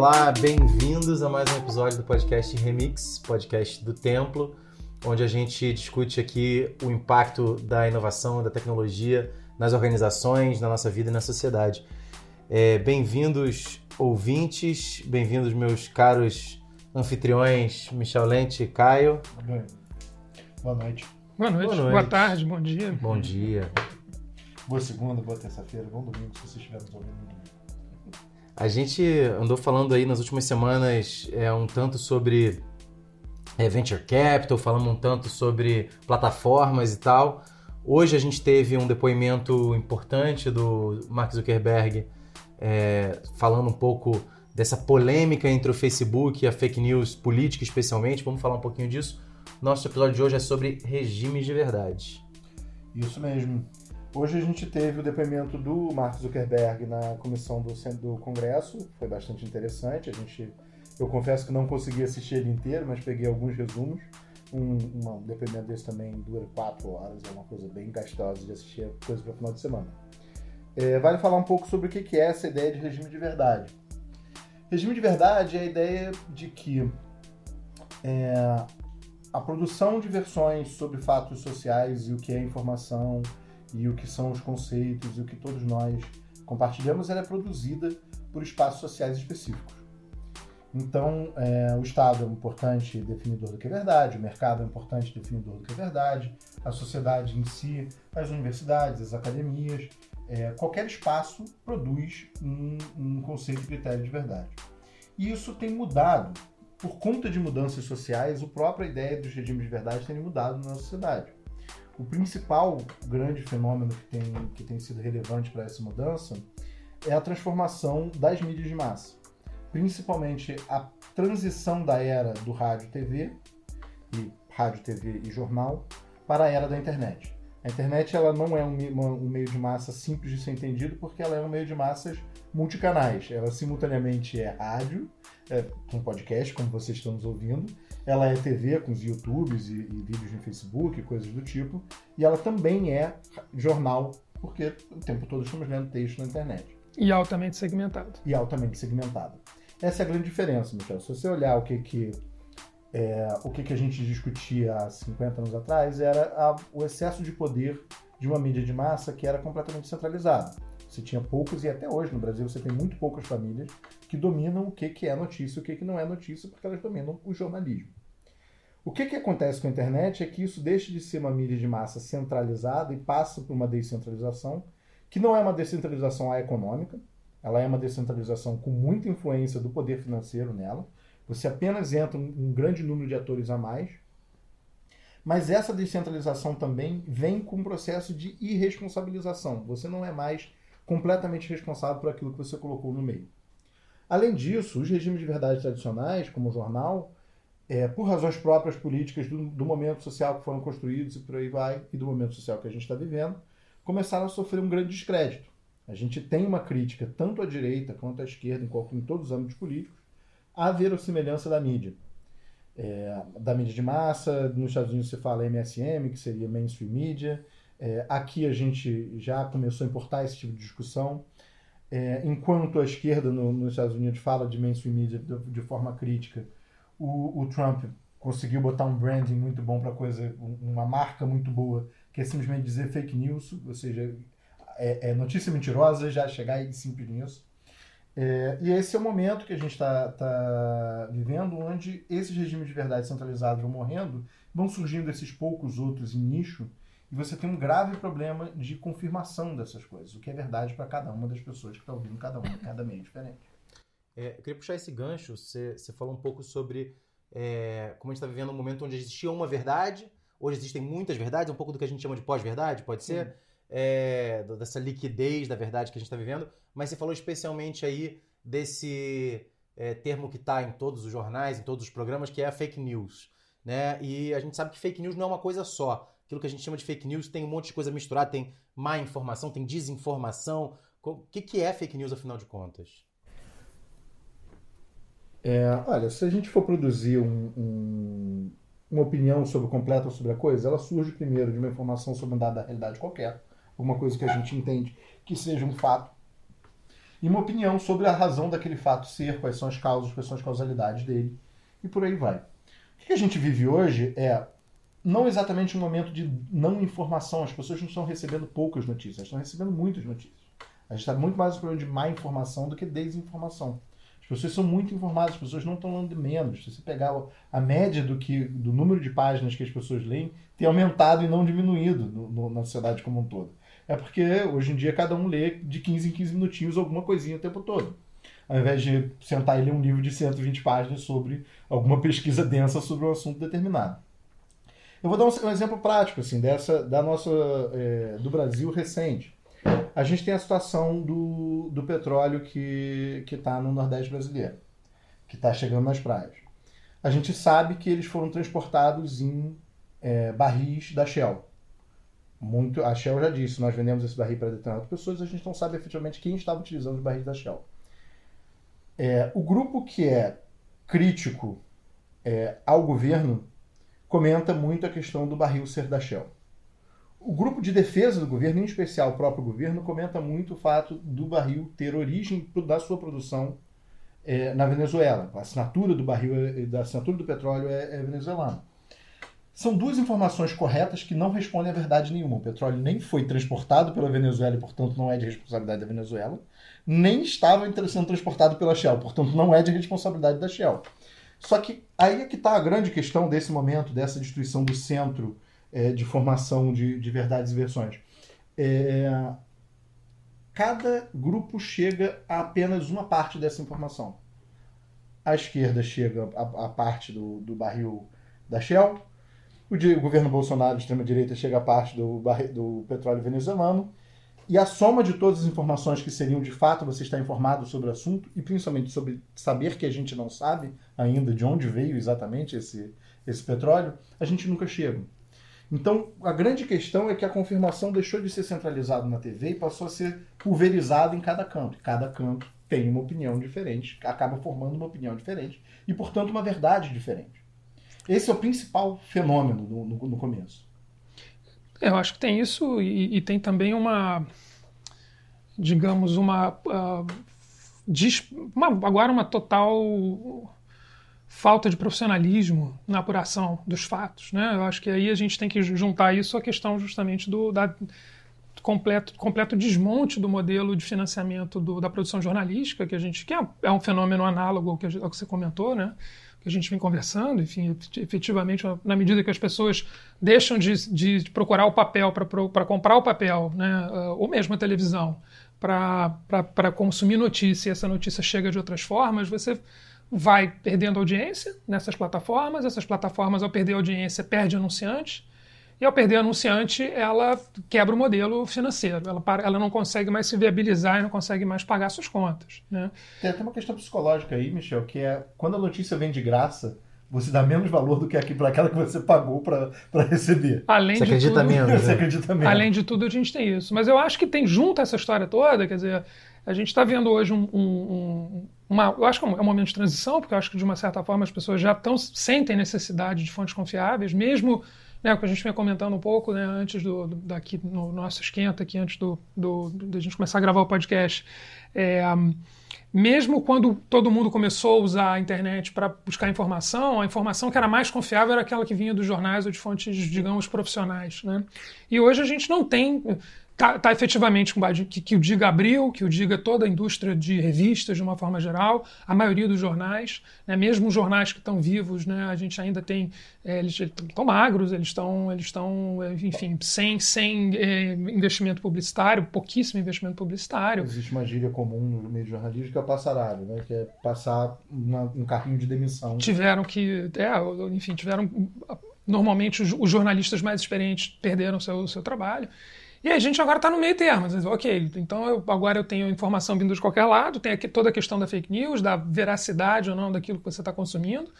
olá, bem-vindos a mais um episódio do podcast Remix, podcast do Templo, onde a gente discute aqui o impacto da inovação, da tecnologia nas organizações, na nossa vida e na sociedade. É, bem-vindos, ouvintes, bem-vindos, meus caros anfitriões Michel Lente e Caio. Boa noite. Boa noite. Boa, noite. boa tarde, bom dia. Bom dia. Boa segunda, boa terça-feira, bom domingo, se você estiver nos ouvindo. A gente andou falando aí nas últimas semanas é, um tanto sobre é, venture capital, falamos um tanto sobre plataformas e tal. Hoje a gente teve um depoimento importante do Mark Zuckerberg é, falando um pouco dessa polêmica entre o Facebook e a fake news política, especialmente. Vamos falar um pouquinho disso. Nosso episódio de hoje é sobre regimes de verdade. Isso mesmo. Hoje a gente teve o depoimento do Mark Zuckerberg na comissão do, do Congresso, foi bastante interessante. A gente, eu confesso que não consegui assistir ele inteiro, mas peguei alguns resumos. Um, um depoimento desse também dura quatro horas, é uma coisa bem gastosa de assistir coisa para final de semana. É, vale falar um pouco sobre o que é essa ideia de regime de verdade. Regime de verdade é a ideia de que é, a produção de versões sobre fatos sociais e o que é informação e o que são os conceitos e o que todos nós compartilhamos, ela é produzida por espaços sociais específicos. Então, é, o Estado é um importante definidor do que é verdade, o mercado é um importante definidor do que é verdade, a sociedade em si, as universidades, as academias, é, qualquer espaço produz um, um conceito de critério de verdade. E isso tem mudado. Por conta de mudanças sociais, a própria ideia dos regimes de verdade tem mudado na sociedade. O principal grande fenômeno que tem, que tem sido relevante para essa mudança é a transformação das mídias de massa, principalmente a transição da era do rádio TV e rádio TV e jornal para a era da internet. A internet ela não é um, um, meio de massa simples de ser entendido porque ela é um meio de massas multicanais. Ela simultaneamente é rádio, é, com podcast, como vocês estão nos ouvindo. Ela é TV, com os YouTubes e, e vídeos no Facebook, coisas do tipo. E ela também é jornal, porque o tempo todo estamos lendo texto na internet. E altamente segmentado. E altamente segmentado. Essa é a grande diferença, Michel. Se você olhar o que, que é, o que, que a gente discutia há 50 anos atrás era a, o excesso de poder de uma mídia de massa que era completamente centralizada. Você tinha poucos, e até hoje no Brasil você tem muito poucas famílias que dominam o que, que é notícia e o que, que não é notícia, porque elas dominam o jornalismo. O que, que acontece com a internet é que isso deixa de ser uma mídia de massa centralizada e passa por uma descentralização, que não é uma descentralização econômica, ela é uma descentralização com muita influência do poder financeiro nela, você apenas entra um grande número de atores a mais. Mas essa descentralização também vem com um processo de irresponsabilização. Você não é mais completamente responsável por aquilo que você colocou no meio. Além disso, os regimes de verdade tradicionais, como o jornal, é, por razões próprias políticas do, do, momento social que foram construídos e por aí vai, e do momento social que a gente está vivendo, começaram a sofrer um grande descrédito. A gente tem uma crítica tanto à direita quanto à esquerda, em, em todos os âmbitos políticos, a verossimilhança da mídia. É, da mídia de massa, nos Estados Unidos se fala MSM, que seria mainstream media. É, aqui a gente já começou a importar esse tipo de discussão. É, enquanto a esquerda no, nos Estados Unidos fala de mainstream media de, de forma crítica, o, o, Trump conseguiu botar um branding muito bom para coisa, uma marca muito boa, que é simplesmente dizer fake news, ou seja, é, é notícia mentirosa, já chegar em simples news. É, e esse é o momento que a gente está tá vivendo, onde esses regimes de verdade centralizados vão morrendo, vão surgindo esses poucos outros em nicho, e você tem um grave problema de confirmação dessas coisas, o que é verdade para cada uma das pessoas que está ouvindo cada uma, cada meio diferente. É, eu queria puxar esse gancho, você, você falou um pouco sobre é, como a gente está vivendo um momento onde existia uma verdade, hoje existem muitas verdades, um pouco do que a gente chama de pós-verdade, pode ser? É, dessa liquidez da verdade que a gente está vivendo, mas você falou especialmente aí desse é, termo que está em todos os jornais, em todos os programas, que é a fake news. Né? E a gente sabe que fake news não é uma coisa só. Aquilo que a gente chama de fake news tem um monte de coisa misturada, tem má informação, tem desinformação. O que, que é fake news, afinal de contas? É, olha, se a gente for produzir um, um, uma opinião sobre o completo sobre a coisa, ela surge primeiro de uma informação sobre um dado da realidade qualquer alguma coisa que a gente entende que seja um fato. e uma opinião sobre a razão daquele fato ser, quais são as causas, quais são as causalidades dele, e por aí vai. O que a gente vive hoje é não exatamente um momento de não informação, as pessoas não estão recebendo poucas notícias, estão recebendo muitas notícias. A gente está muito mais no problema de má informação do que desinformação. As pessoas são muito informadas, as pessoas não estão lendo menos. Se você pegar a média do, que, do número de páginas que as pessoas leem, tem aumentado e não diminuído no, no, na sociedade como um todo. É porque hoje em dia cada um lê de 15 em 15 minutinhos alguma coisinha o tempo todo. Ao invés de sentar e ler um livro de 120 páginas sobre alguma pesquisa densa sobre um assunto determinado. Eu vou dar um, um exemplo prático assim dessa da nossa é, do Brasil recente. A gente tem a situação do, do petróleo que está no Nordeste brasileiro, que está chegando nas praias. A gente sabe que eles foram transportados em é, barris da Shell. Muito, a Shell já disse, nós vendemos esse barril para determinadas pessoas, a gente não sabe efetivamente quem estava utilizando os barris da Shell. É, o grupo que é crítico é, ao governo comenta muito a questão do barril ser da Shell. O grupo de defesa do governo, em especial o próprio governo, comenta muito o fato do barril ter origem da sua produção é, na Venezuela. A assinatura do barril, é, da assinatura do petróleo é, é venezuelana. São duas informações corretas que não respondem a verdade nenhuma. O petróleo nem foi transportado pela Venezuela e, portanto, não é de responsabilidade da Venezuela, nem estava sendo transportado pela Shell, portanto, não é de responsabilidade da Shell. Só que aí é que está a grande questão desse momento, dessa destruição do centro é, de formação de, de verdades e versões. É, cada grupo chega a apenas uma parte dessa informação. A esquerda chega a, a parte do, do barril da Shell, o, de, o governo Bolsonaro, de extrema-direita, chega a parte do, do petróleo venezuelano, e a soma de todas as informações que seriam de fato você estar informado sobre o assunto, e principalmente sobre saber que a gente não sabe ainda de onde veio exatamente esse, esse petróleo, a gente nunca chega. Então, a grande questão é que a confirmação deixou de ser centralizada na TV e passou a ser pulverizada em cada canto. Cada canto tem uma opinião diferente, acaba formando uma opinião diferente e, portanto, uma verdade diferente. Esse é o principal fenômeno no, no, no começo. Eu acho que tem isso e, e tem também uma, digamos, uma, uh, uma, agora uma total falta de profissionalismo na apuração dos fatos, né? Eu acho que aí a gente tem que juntar isso à questão justamente do da, completo, completo desmonte do modelo de financiamento do, da produção jornalística que a gente que é, é um fenômeno análogo ao que, ao que você comentou, né? Que a gente vem conversando, enfim, efetivamente, na medida que as pessoas deixam de, de procurar o papel para comprar o papel, né, uh, ou mesmo a televisão, para consumir notícia e essa notícia chega de outras formas, você vai perdendo audiência nessas plataformas, essas plataformas, ao perder audiência, perde anunciantes, e ao perder anunciante, ela quebra o modelo financeiro. Ela, ela não consegue mais se viabilizar e não consegue mais pagar suas contas. Né? Tem até uma questão psicológica aí, Michel, que é quando a notícia vem de graça, você dá menos valor do que aquela que você pagou para receber. Além você de acredita tudo, menos. Né? Você acredita menos. Além de tudo, a gente tem isso. Mas eu acho que tem junto essa história toda, quer dizer, a gente está vendo hoje um, um, uma. Eu acho que é um momento de transição, porque eu acho que de uma certa forma as pessoas já tão, sentem necessidade de fontes confiáveis, mesmo né, o que a gente vinha comentando um pouco né, antes do, do, daqui no nosso esquenta aqui antes do, do, do, gente começar a gravar o podcast é, mesmo quando todo mundo começou a usar a internet para buscar informação, a informação que era mais confiável era aquela que vinha dos jornais ou de fontes, digamos, profissionais. Né? E hoje a gente não tem Está tá efetivamente com que, que o diga Abril, que o diga toda a indústria de revistas de uma forma geral, a maioria dos jornais, né, mesmo os jornais que estão vivos, né, a gente ainda tem, é, eles estão magros, eles estão, eles estão, enfim, sem, sem é, investimento publicitário, pouquíssimo investimento publicitário. Existe uma gíria comum no meio jornalístico que é passaralho, né, que é passar uma, um carrinho de demissão. Tiveram que, é, enfim, tiveram, normalmente os, os jornalistas mais experientes perderam seu, seu trabalho. E a gente agora está no meio termo. Ok, então eu, agora eu tenho informação vindo de qualquer lado, tem aqui toda a questão da fake news, da veracidade ou não daquilo que você está consumindo.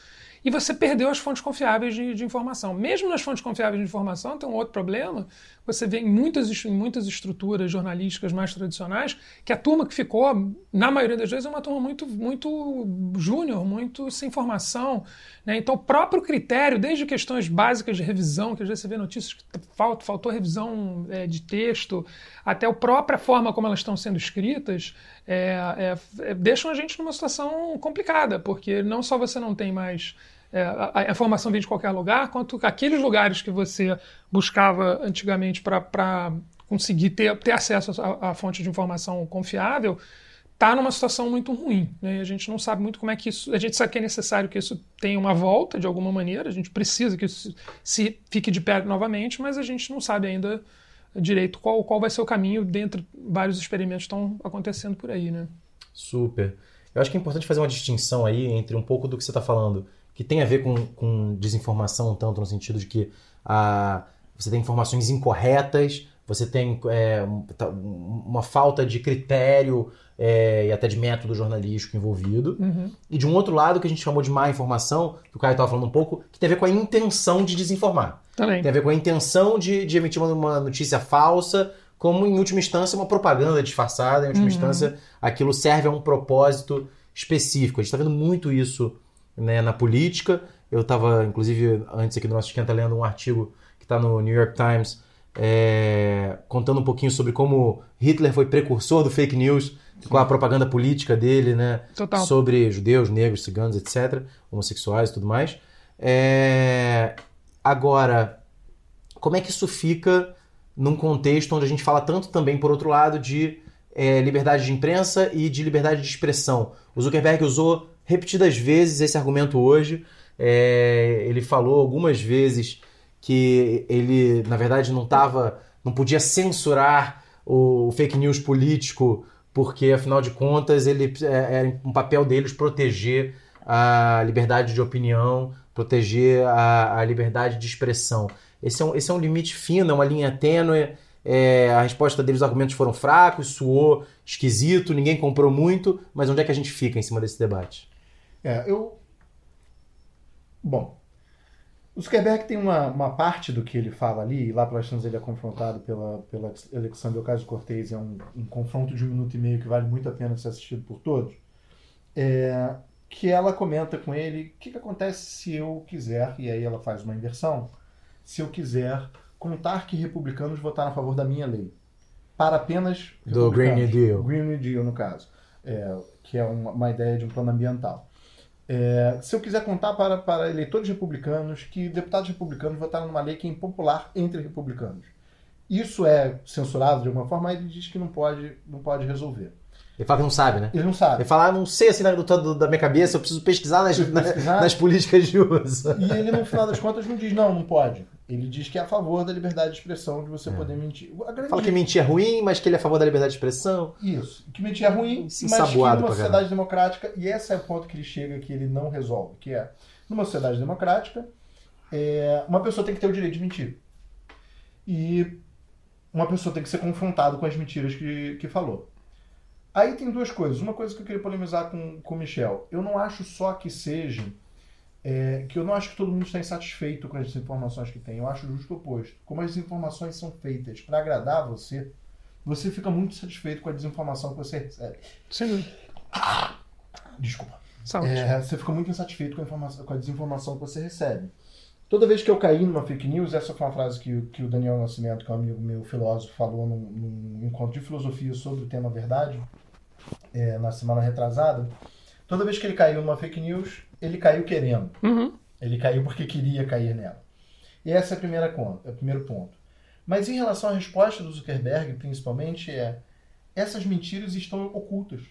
e você perdeu as fontes confiáveis de, de, informação. Mesmo nas fontes confiáveis de informação, tem um outro problema. Você vê em muitas, em muitas estruturas jornalísticas mais tradicionais que a turma que ficou, na maioria das vezes, é uma turma muito, muito júnior, muito sem formação. Né? Então, o próprio critério, desde questões básicas de revisão, que às vezes você vê notícias que faltou, faltou revisão é, de texto, até a própria forma como elas estão sendo escritas, é, é, é, deixam a gente numa situação complicada, porque não só você não tem mais. É, a, informação vem de qualquer lugar, quanto aqueles lugares que você buscava antigamente para conseguir ter, ter acesso à fonte de informação confiável, está numa situação muito ruim. Né? A gente não sabe muito como é que isso. A gente sabe que é necessário que isso tenha uma volta de alguma maneira, a gente precisa que isso se fique de pé novamente, mas a gente não sabe ainda direito qual, qual vai ser o caminho dentre vários experimentos estão acontecendo por aí, né? Super. Eu acho que é importante fazer uma distinção aí entre um pouco do que você está falando, que tem a ver com, com desinformação, tanto no sentido de que a, você tem informações incorretas, você tem é, tá, uma falta de critério é, e até de método jornalístico envolvido. Uhum. E de um outro lado, que a gente chamou de má informação, que o Caio estava falando um pouco, que tem a ver com a intenção de desinformar. Também. Tem a ver com a intenção de, de emitir uma notícia falsa, como em última instância uma propaganda disfarçada, em última uhum. instância aquilo serve a um propósito específico. A gente está vendo muito isso né, na política. Eu estava, inclusive, antes aqui do nosso esquenta, lendo um artigo que está no New York Times, é, contando um pouquinho sobre como Hitler foi precursor do fake news, Sim. com a propaganda política dele, né? Total. Sobre judeus, negros, ciganos, etc., homossexuais e tudo mais. É, Agora, como é que isso fica num contexto onde a gente fala tanto também, por outro lado, de é, liberdade de imprensa e de liberdade de expressão? O Zuckerberg usou repetidas vezes esse argumento hoje. É, ele falou algumas vezes que ele, na verdade, não estava, não podia censurar o fake news político, porque afinal de contas ele é, era um papel deles proteger a liberdade de opinião proteger a, a liberdade de expressão. Esse é, um, esse é um limite fino, é uma linha tênue. É, a resposta deles, os argumentos foram fracos, suou esquisito, ninguém comprou muito, mas onde é que a gente fica em cima desse debate? É, eu. Bom, o Zuckerberg tem uma, uma parte do que ele fala ali, e lá pelas tantas ele é confrontado pela, pela Alexandre Ocasio-Cortez, é um, um confronto de um minuto e meio que vale muito a pena ser assistido por todos. É, que ela comenta com ele o que, que acontece se eu quiser, e aí ela faz uma inversão, se eu quiser contar que republicanos votaram a favor da minha lei. Para apenas. Do Green New Deal. Green New Deal, no caso. É, que é uma, uma, ideia de um plano ambiental. É, se eu quiser contar para, para eleitores republicanos que deputados republicanos votaram numa lei que é impopular entre republicanos. Isso é censurado de alguma forma, ele diz que não pode, não pode resolver. Ele fala que não sabe, né? Ele não sabe. Ele fala, ah, não sei assim do, do, da minha cabeça, eu preciso pesquisar nas, pesquisar. nas políticas de uso. E ele, no final das contas, não diz, não, não pode. Ele diz que é a favor da liberdade de expressão, de você é. poder mentir. Fala que mentir é ruim, mas que ele é a favor da liberdade de expressão. Isso. Que mentir é ruim, mas que numa sociedade democrática, e esse é o ponto que ele chega que ele não resolve, que é, numa sociedade democrática, é, uma pessoa tem que ter o direito de mentir. E uma pessoa tem que ser confrontada com as mentiras que, que falou. Aí tem duas coisas. Uma coisa que eu queria polemizar com, com o Michel. Eu não acho só que seja. É, que eu não acho que todo mundo está insatisfeito com as informações que tem. Eu acho justo o oposto. Como as informações são feitas para agradar você, você fica muito satisfeito com a desinformação que você recebe. Sim. Desculpa. É, você fica muito insatisfeito com a, informação, com a desinformação que você recebe. Toda vez que eu caí numa fake news, essa foi uma frase que, que o Daniel Nascimento, que é um amigo meu filósofo, falou num, num encontro de filosofia sobre o tema verdade, é, na semana retrasada. Toda vez que ele caiu numa fake news, ele caiu querendo. Uhum. Ele caiu porque queria cair nela. E essa é a primeira conta, é o primeiro ponto. Mas em relação à resposta do Zuckerberg, principalmente, é essas mentiras estão ocultas.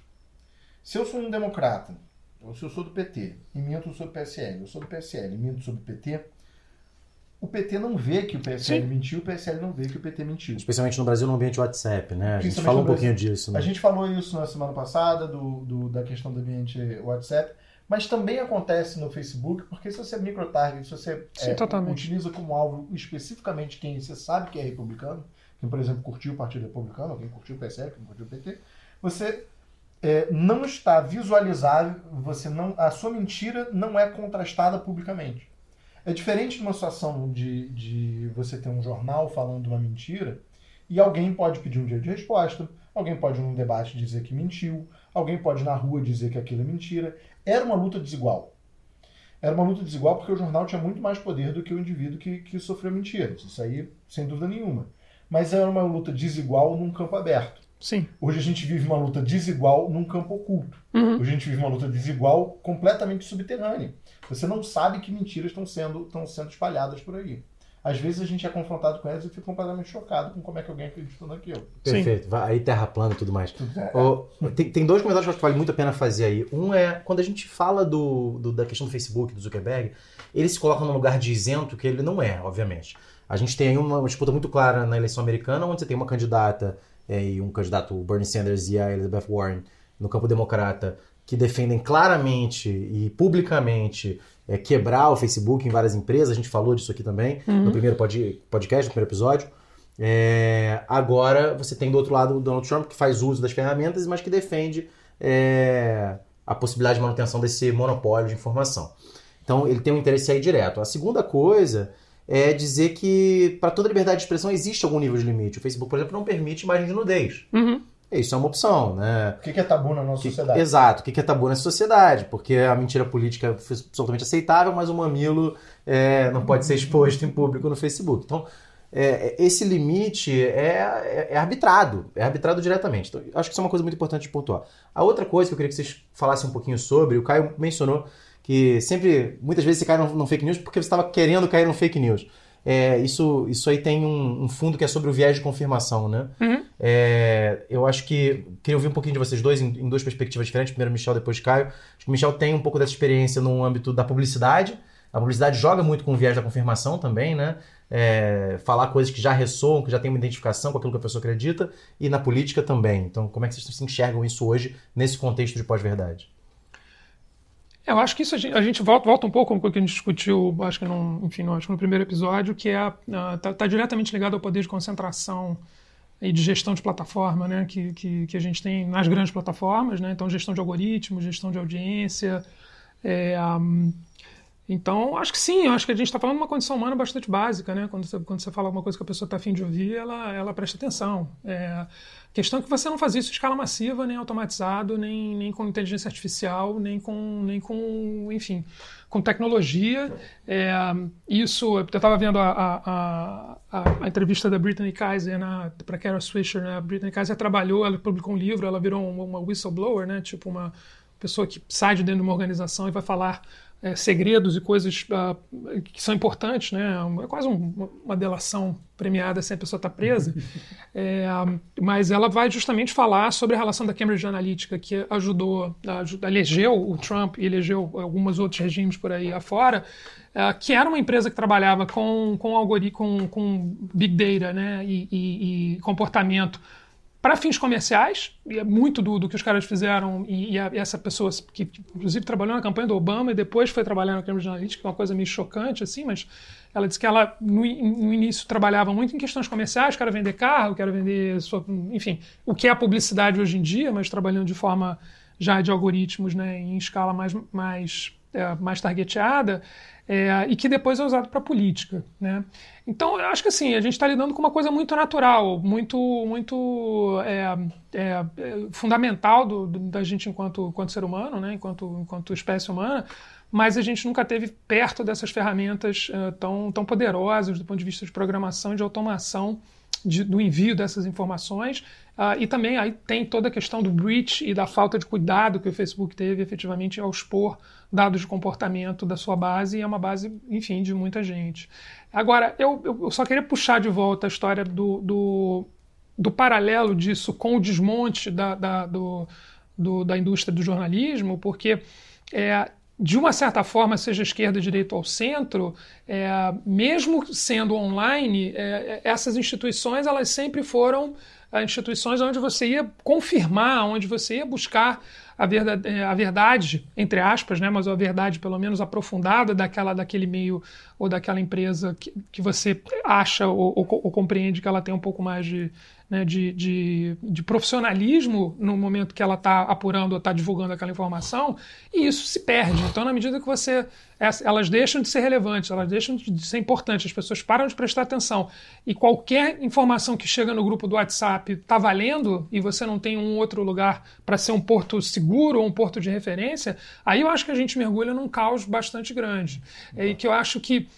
Se eu sou um democrata, ou se eu sou do PT e minto sobre o PSL, eu sou do PSL e minto sobre o PT, o PT não vê que o PSL Sim. mentiu, o PSL não vê que o PT mentiu. Especialmente no Brasil, no ambiente WhatsApp, né? A gente falou um pouquinho disso. Né? A gente falou isso na semana passada, do, do, da questão do ambiente WhatsApp, mas também acontece no Facebook, porque se você é microtarget, se você Sim, é, utiliza como alvo especificamente quem você sabe que é republicano, quem, por exemplo, curtiu o Partido Republicano, quem curtiu o PSL, quem curtiu o PT, você é, não está visualizável, você não, a sua mentira não é contrastada publicamente. É diferente de uma situação de, de você ter um jornal falando uma mentira e alguém pode pedir um dia de resposta, alguém pode num debate dizer que mentiu, alguém pode na rua dizer que aquilo é mentira. Era uma luta desigual. Era uma luta desigual porque o jornal tinha muito mais poder do que o indivíduo que, que sofreu mentiras. Isso aí, sem dúvida nenhuma. Mas era uma luta desigual num campo aberto. Sim. Hoje a gente vive uma luta desigual num campo oculto. Uhum. Hoje a gente vive uma luta desigual completamente subterrânea. Você não sabe que mentiras estão sendo, estão sendo espalhadas por aí. Às vezes a gente é confrontado com elas e fica completamente chocado com como é que alguém acreditou naquilo. Perfeito. Vai- Aí terra plana e tudo mais. Tudo é- Ô, tem, tem dois comentários que eu acho que vale muito a pena fazer aí. Um é quando a gente fala do, do- da questão do Facebook, do Zuckerberg, ele se coloca num lugar de isento que ele não é, obviamente. A gente tem aí uma, uma disputa muito clara na eleição americana, onde você tem uma candidata é, e um candidato, o Bernie Sanders e a Elizabeth Warren, no campo democrata, que defendem claramente e publicamente é, quebrar o Facebook em várias empresas. A gente falou disso aqui também no primeiro pod- podcast, no primeiro episódio. É, agora você tem do outro lado o Donald Trump, que faz uso das ferramentas, mas que defende é, a possibilidade de manutenção desse monopólio de informação. Então ele tem um interesse aí direto. A segunda coisa é dizer que para toda liberdade de expressão existe algum nível de limite. O Facebook, por exemplo, não permite imagem de nudez. Uhum. Isso é uma opção, né? O que é tabu na nossa Que- sociedade? Exato. O que é tabu nessa sociedade? Porque a mentira política é absolutamente aceitável, mas o mamilo é, não pode ser exposto em público no Facebook. Então, é, esse limite é, é- é arbitrado, é arbitrado diretamente. Então, acho que isso é uma coisa muito importante de pontuar. A outra coisa que eu queria que vocês falassem um pouquinho sobre, o Caio mencionou que sempre, muitas vezes você cai num, num fake news porque você estava querendo cair num fake news. É, isso, isso aí tem um, um fundo que é sobre o viés de confirmação, né? Uhum. É, eu acho que. Queria ouvir um pouquinho de vocês dois em, em duas perspectivas diferentes. Primeiro Michel, depois Caio. Acho que o Michel tem um pouco dessa experiência no âmbito da publicidade. A publicidade joga muito com o viés da confirmação também, né? É, falar coisas que já ressoam, que já tem uma identificação com aquilo que a pessoa acredita, e na política também. Então, como é que vocês se enxergam isso hoje, nesse contexto de pós-verdade? Eu acho que isso a gente, a gente volta, volta um pouco com o que a gente discutiu, acho que no, enfim, no, acho que no primeiro episódio, que é está tá diretamente ligado ao poder de concentração e de gestão de plataforma, né, que, que, que a gente tem nas grandes plataformas, né, então gestão de algoritmos, gestão de audiência, é, um, então acho que sim, acho que a gente está falando de uma condição humana bastante básica, né, quando você, quando você fala alguma coisa que a pessoa está afim de ouvir, ela, ela presta atenção. É, questão é que você não faz isso em escala massiva, nem automatizado, nem, nem com inteligência artificial, nem com, nem com enfim, com tecnologia. É, isso, eu estava vendo a, a, a, a, entrevista da Brittany Kaiser para Carol Swisher. Né? A Brittany Kaiser trabalhou, ela publicou um livro, ela virou uma, uma whistleblower, né? tipo uma pessoa que sai de dentro de uma organização e vai falar é, segredos e coisas uh, que são importantes, né? É quase um, uma delação premiada sem a pessoa estar presa. é, mas ela vai justamente falar sobre a relação da Cambridge Analytica, que ajudou, elegeu o Trump e elegeu alguns outros regimes por aí afora, uh, que era uma empresa que trabalhava com, com algoritmo, com, com big data né? e, e, e comportamento para fins comerciais, e é muito do, do que os caras fizeram, e, e, a, e, essa pessoa que, inclusive trabalhou na campanha do Obama e depois foi trabalhar na Cambridge Analytica, uma coisa meio chocante, assim, mas ela disse que ela, no, no início, trabalhava muito em questões comerciais, quero vender carro, quero vender, sua, enfim, o que é a publicidade hoje em dia, mas trabalhando de forma já de algoritmos, né, em escala mais, mais, é, mais targeteada, é, e que depois é usado para política, né? Então, eu acho que assim, a gente está lidando com uma coisa muito natural, muito, muito é, é, fundamental do, do, da gente enquanto, enquanto ser humano, né? enquanto, enquanto espécie humana, mas a gente nunca teve perto dessas ferramentas uh, tão, tão poderosas do ponto de vista de programação e de automação de, do envio dessas informações. Uh, e também aí tem toda a questão do breach e da falta de cuidado que o Facebook teve efetivamente ao expor dados de comportamento da sua base, e é uma base, enfim, de muita gente. Agora, eu, eu só queria puxar de volta a história do, do, do paralelo disso com o desmonte da, da, do, do, da indústria do jornalismo, porque é, de uma certa forma, seja esquerda, direita ou centro, é, mesmo sendo online, é, essas instituições elas sempre foram instituições onde você ia confirmar, onde você ia buscar a verdade, a verdade, entre aspas, né, mas a verdade pelo menos aprofundada daquela, daquele meio ou daquela empresa que, que você acha ou, ou, ou compreende que ela tem um pouco mais de, né, de, de, de, profissionalismo no momento que ela está apurando ou está divulgando aquela informação, e isso se perde. Então, na medida que você. Elas deixam de ser relevantes, elas deixam de ser importantes, as pessoas param de prestar atenção. E qualquer informação que chega no grupo do WhatsApp está valendo, e você não tem um outro lugar para ser um porto seguro ou um porto de referência, aí eu acho que a gente mergulha num caos bastante grande. E que eu acho que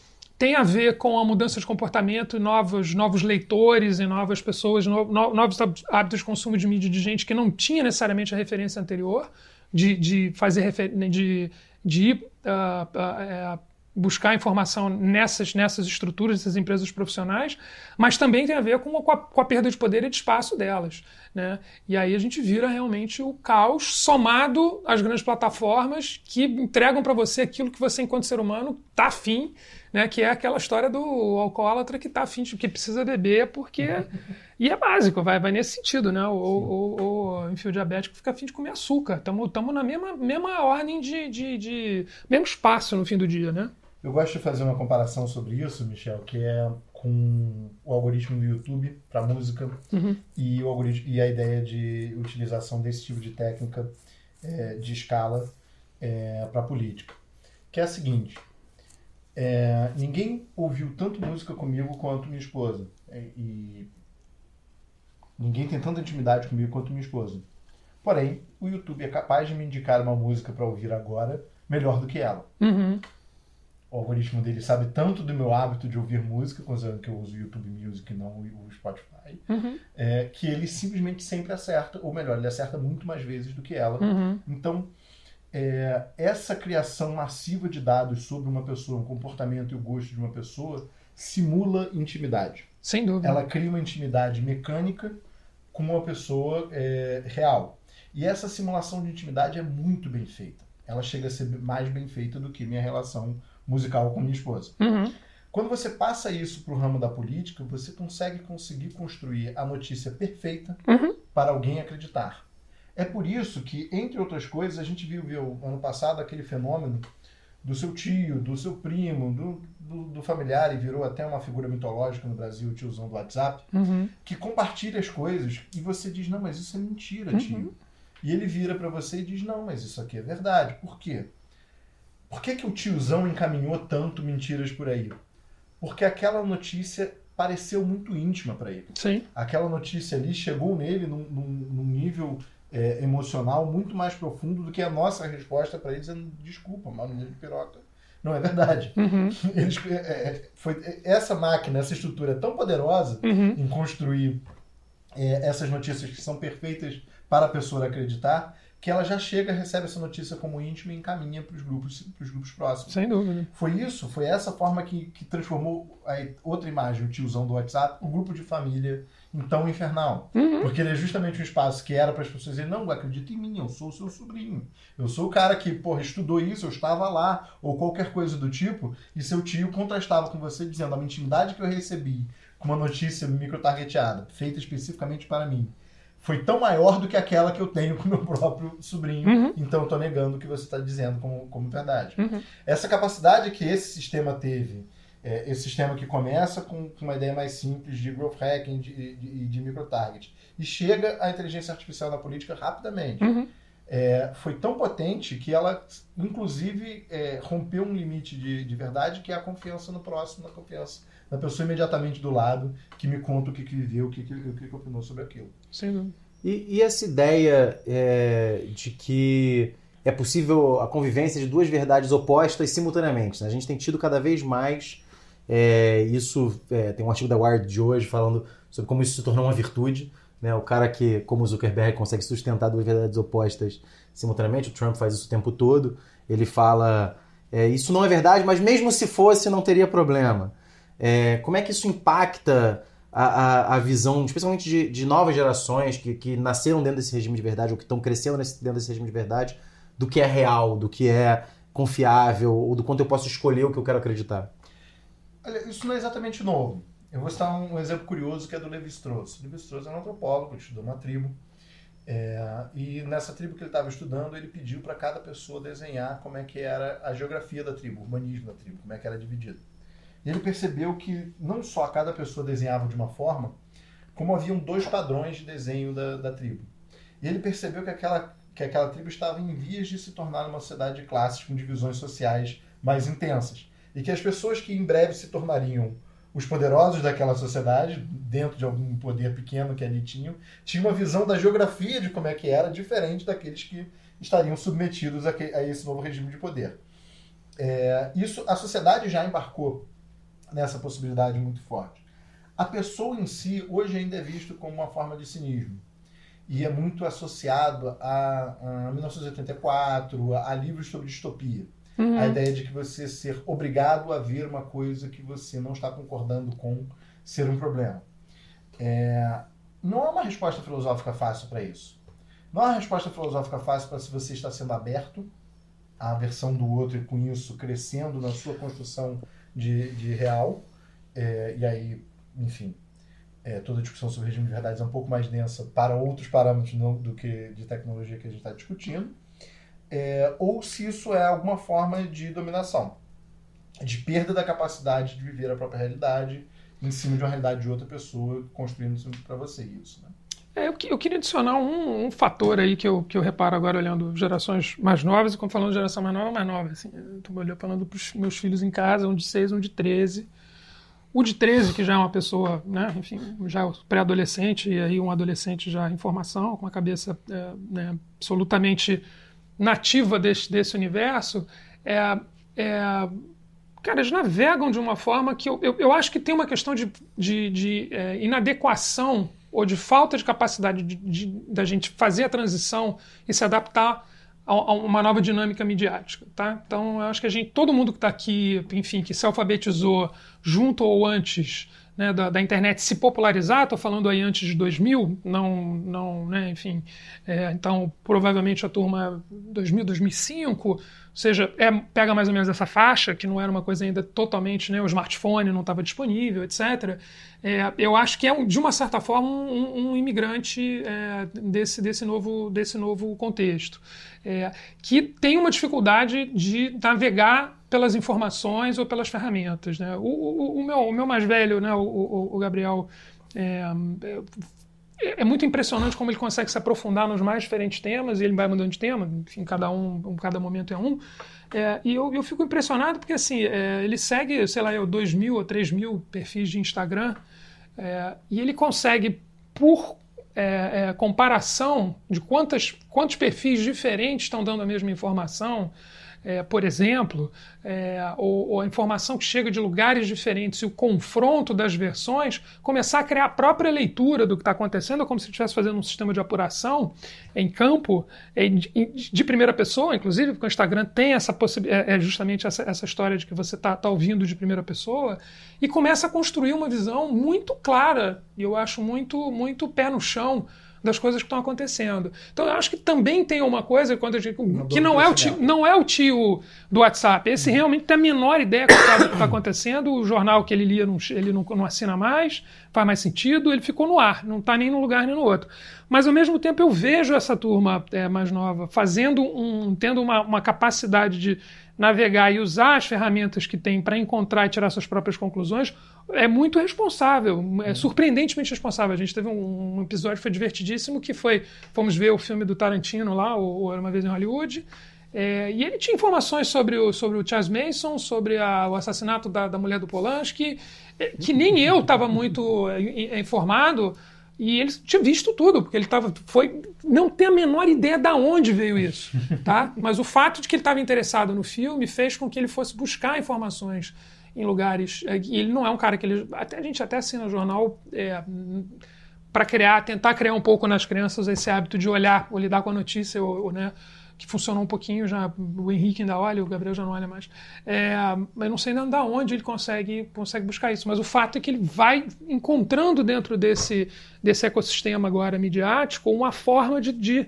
tem a ver com a mudança de comportamento, novos, novos leitores e novas pessoas, no, no, novos hábitos de consumo de mídia de gente que não tinha necessariamente a referência anterior, de, de fazer refer, de, de ir uh, uh, buscar informação nessas, nessas estruturas, nessas empresas profissionais, mas também tem a ver com a, com a perda de poder e de espaço delas. Né? E aí a gente vira realmente o caos somado às grandes plataformas que entregam para você aquilo que você, enquanto ser humano, está afim né? Que é aquela história do alcoólatra que tá afim de que precisa beber porque. e é básico, vai, vai nesse sentido, né? O, enfim, o diabético fica afim de comer açúcar. Estamos na mesma, mesma ordem de, de, de. mesmo espaço no fim do dia, né? Eu gosto de fazer uma comparação sobre isso, Michel, que é com o algoritmo do YouTube para música uhum. e, o algoritmo, e a ideia de utilização desse tipo de técnica é, de escala é, para política. Que é a seguinte: é, ninguém ouviu tanto música comigo quanto minha esposa. É, e ninguém tem tanta intimidade comigo quanto minha esposa. Porém, o YouTube é capaz de me indicar uma música para ouvir agora melhor do que ela. Uhum. O algoritmo dele sabe tanto do meu hábito de ouvir música, considerando que eu uso o YouTube Music e não o Spotify, uhum. é, que ele simplesmente sempre acerta, ou melhor, ele acerta muito mais vezes do que ela. Uhum. Então, é, essa criação massiva de dados sobre uma pessoa, o comportamento e o gosto de uma pessoa, simula intimidade. Sem dúvida. Ela cria uma intimidade mecânica com uma pessoa é, real. E essa simulação de intimidade é muito bem feita. Ela chega a ser mais bem feita do que minha relação musical com minha esposa. Uhum. Quando você passa isso para o ramo da política, você consegue conseguir construir a notícia perfeita uhum. para alguém acreditar. É por isso que, entre outras coisas, a gente viu, ano passado aquele fenômeno do seu tio, do seu primo, do, do, do, familiar, e virou até uma figura mitológica no Brasil, o tiozão do WhatsApp, uhum. que compartilha as coisas e você diz: Não, mas isso é mentira, tio. Uhum. E ele vira para você e diz: Não, mas isso aqui é verdade. Por quê? Por que, que o tiozão encaminhou tanto mentiras por aí? Porque aquela notícia pareceu muito íntima para ele. Sim. Aquela notícia ali chegou nele num, num, num nível é, emocional muito mais profundo do que a nossa resposta para ele dizendo desculpa, mano, de piroca. Não é verdade. Uhum. Eles, é, é foi, essa máquina, essa estrutura é tão poderosa uhum. em construir é, essas notícias que são perfeitas para a pessoa acreditar, que ela já chega, recebe essa notícia como íntima e encaminha para os grupos, grupos próximos. Sem dúvida. Foi isso, foi essa forma que, que transformou a outra imagem, o tiozão do WhatsApp, o grupo de família então infernal. Uhum. Porque ele é justamente um espaço que era para as pessoas dizerem, não, acredita em mim, eu sou o seu sobrinho. Eu sou o cara que, porra, estudou isso, eu estava lá, ou qualquer coisa do tipo, e seu tio contrastava com você dizendo, a intimidade que eu recebi com uma notícia micro-targeteada, feita especificamente para mim, foi tão maior do que aquela que eu tenho com meu próprio sobrinho, uhum. então eu estou negando o que você está dizendo como, como verdade. Uhum. Essa capacidade que esse sistema teve é, esse sistema que começa com, com, uma ideia mais simples de growth hacking e de, de, de microtarget e chega à inteligência artificial na política rapidamente. Uhum. É, foi tão potente que ela, inclusive, é, rompeu um limite de, de verdade que é a confiança no próximo, na confiança na pessoa imediatamente do lado que me conta o que, que viveu, o que, que, o que, que opinou sobre aquilo. Sim. E, e essa ideia é, de que é possível a convivência de duas verdades opostas simultaneamente. Né? A gente tem tido cada vez mais é, isso é, tem um artigo da Wired de hoje falando sobre como isso se tornou uma virtude. Né? O cara que, como o Zuckerberg, consegue sustentar duas verdades opostas simultaneamente, o Trump faz isso o tempo todo. Ele fala: é, isso não é verdade, mas mesmo se fosse, não teria problema. É, como é que isso impacta a, a, a visão, especialmente de, de, novas gerações que, que nasceram dentro desse regime de verdade ou que estão crescendo nesse, dentro desse regime de verdade, do que é real, do que é confiável, ou do quanto eu posso escolher o que eu quero acreditar? Olha, isso não é exatamente novo. Eu vou citar um, exemplo curioso que é do Levi-Strauss. Levi-Strauss é um antropólogo, estudou uma tribo. É, e nessa tribo que ele estava estudando, ele pediu para cada pessoa desenhar como é que era a geografia da tribo, o urbanismo da tribo, como é que era dividido. E ele percebeu que não só cada pessoa desenhava de uma forma, como haviam dois padrões de desenho da, da tribo. E ele percebeu que aquela, que aquela tribo estava em vias de se tornar uma sociedade de classes com divisões sociais mais intensas. E que as pessoas que em breve se tornariam os poderosos daquela sociedade, dentro de algum poder pequeno que ali tinham, tinham uma visão da geografia de como é que era, diferente daqueles que estariam submetidos a, que, a esse novo regime de poder. É, isso a sociedade já embarcou nessa possibilidade muito forte. A pessoa em si hoje ainda é visto como uma forma de cinismo e é muito associado a, a 1984, a, a livros sobre distopia. Uhum. A ideia de que você ser obrigado a ver uma coisa que você não está concordando com ser um problema. É, não há uma resposta filosófica fácil para isso. Não há uma resposta filosófica fácil para se você está sendo aberto à versão do outro e com isso crescendo na sua construção de, de real. É, e aí, enfim, é, toda a discussão sobre regime de verdades é um pouco mais densa para outros parâmetros não, do que de tecnologia que a gente está discutindo é, ou se isso é alguma forma de dominação, de perda da capacidade de viver a própria realidade em cima de uma realidade de outra pessoa construindo para você isso, né? É, eu, eu, queria adicionar um, um, fator aí que eu, que eu reparo agora olhando gerações mais novas, e quando falando de geração mais nova, mais nova, assim, estou falando para os meus filhos em casa, um de 6, um de 13. O de 13, que já é uma pessoa, né, enfim, já pré-adolescente, e aí um adolescente já em formação, com a cabeça é, né, absolutamente nativa desse, desse universo, é, é, cara, eles navegam de uma forma que eu, eu, eu acho que tem uma questão de, de, de é, inadequação ou de falta de capacidade de, de, da gente fazer a transição e se adaptar a, a, uma nova dinâmica midiática, tá? Então, eu acho que a gente, todo mundo que está aqui, enfim, que se alfabetizou junto ou antes né, da, da, internet se popularizar, estou falando aí antes de 2000, não, não né, enfim, é, então provavelmente a turma 2000, 2005, ou seja, é, pega mais ou menos essa faixa, que não era uma coisa ainda totalmente, né, o smartphone não estava disponível, etc. É, eu acho que é, de uma certa forma, um, um imigrante é, desse, desse, novo, desse novo contexto, é, que tem uma dificuldade de navegar pelas informações ou pelas ferramentas. Né? O, o, o, meu, o meu mais velho, né, o, o Gabriel, é, é, é, muito impressionante como ele consegue se aprofundar nos mais diferentes temas e ele vai mudando de tema, enfim, cada um, cada momento é um. É, e eu, eu fico impressionado porque assim, é, ele segue, sei lá, eu, 2 mil ou 3 mil perfis de Instagram é, e ele consegue, por é, é, comparação de quantas, quantos perfis diferentes estão dando a mesma informação, é, por exemplo, é, ou, ou, a informação que chega de lugares diferentes e o confronto das versões, começar a criar a própria leitura do que está acontecendo, como se estivesse fazendo um sistema de apuração em campo, de, de, primeira pessoa, inclusive, porque o Instagram tem essa possibilidade, é, é justamente essa, essa, história de que você está tá ouvindo de primeira pessoa, e começa a construir uma visão muito clara, e eu acho muito, muito pé no chão das coisas que estão acontecendo. Então eu acho que também tem uma coisa quando eu digo, que não é, o tio, não é o tio do WhatsApp. Esse uhum. realmente tem a menor ideia do que está acontecendo. O jornal que ele lia não, ele não, não assina mais, faz mais sentido, ele ficou no ar, não está nem num lugar nem no outro. Mas ao mesmo tempo eu vejo essa turma é, mais nova fazendo um, tendo uma, uma capacidade de navegar e usar as ferramentas que tem para encontrar e tirar suas próprias conclusões é muito responsável, é surpreendentemente responsável. A gente teve um, um episódio que foi divertidíssimo, que foi, fomos ver o filme do Tarantino lá, o, Era Uma Vez em Hollywood, é, e ele tinha informações sobre o, sobre o Charles Manson, sobre a, o assassinato da, da mulher do Polanski, é, que nem eu estava muito é, informado, e ele tinha visto tudo, porque ele estava. Foi. Não tem a menor ideia de onde veio isso. tá? Mas o fato de que ele estava interessado no filme fez com que ele fosse buscar informações em lugares. É, e ele não é um cara que ele. Até, a gente até assina jornal é, para criar, tentar criar um pouco nas crianças esse hábito de olhar, ou lidar com a notícia, ou, ou né, que funcionou um pouquinho já. O Henrique ainda olha, o Gabriel já não olha mais. É, mas não sei ainda de onde ele consegue, consegue buscar isso. Mas o fato é que ele vai encontrando dentro desse, desse ecossistema agora midiático uma forma de, de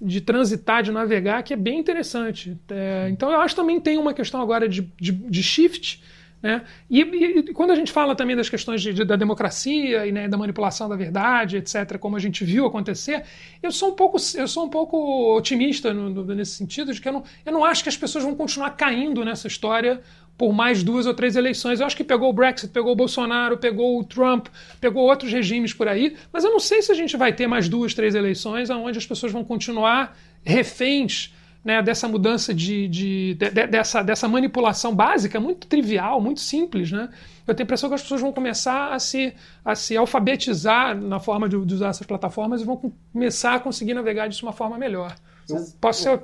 de transitar, de navegar, que é bem interessante. É, então eu acho que também tem uma questão agora de, de, de shift né? E, e, quando a gente fala também das questões de, de, da democracia e né, da manipulação da verdade, etc., como a gente viu acontecer, eu sou um pouco, eu sou um pouco otimista no, no, nesse sentido, de que eu não, eu não acho que as pessoas vão continuar caindo nessa história por mais duas ou três eleições. Eu acho que pegou o Brexit, pegou o Bolsonaro, pegou o Trump, pegou outros regimes por aí, mas eu não sei se a gente vai ter mais duas, três eleições onde as pessoas vão continuar reféns né, dessa mudança de, de, de, dessa, dessa manipulação básica, muito trivial, muito simples. Né? Eu tenho a impressão que as pessoas vão começar a se, a se alfabetizar na forma de, de usar essas plataformas e vão começar a conseguir navegar disso de uma forma melhor. Eu, posso, ser,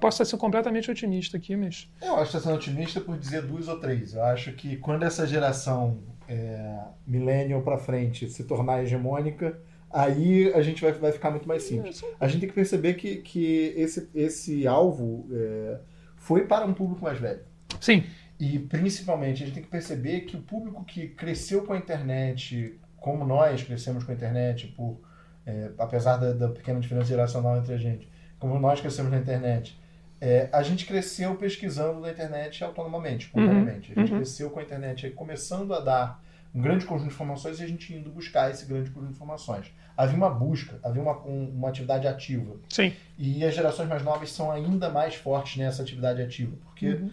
posso ser completamente otimista aqui, mas. Eu acho que está sendo otimista por dizer duas ou três. Eu acho que quando essa geração é, millennial para frente se tornar hegemônica, aí a gente vai, vai ficar muito mais simples. A gente tem que perceber que, que esse, esse alvo é, foi para um público mais velho. Sim. E principalmente a gente tem que perceber que o público que cresceu com a internet, como nós crescemos com a internet, por, é, apesar da, da, pequena diferença geracional entre a gente, como nós crescemos na internet, é, a gente cresceu pesquisando na internet autonomamente, espontaneamente. Uhum. A gente uhum. cresceu com a internet começando a dar um grande conjunto de informações e a gente indo buscar esse grande conjunto de informações. Havia uma busca, havia uma, um, uma atividade ativa. Sim. E as gerações mais novas são ainda mais fortes nessa atividade ativa, porque uhum.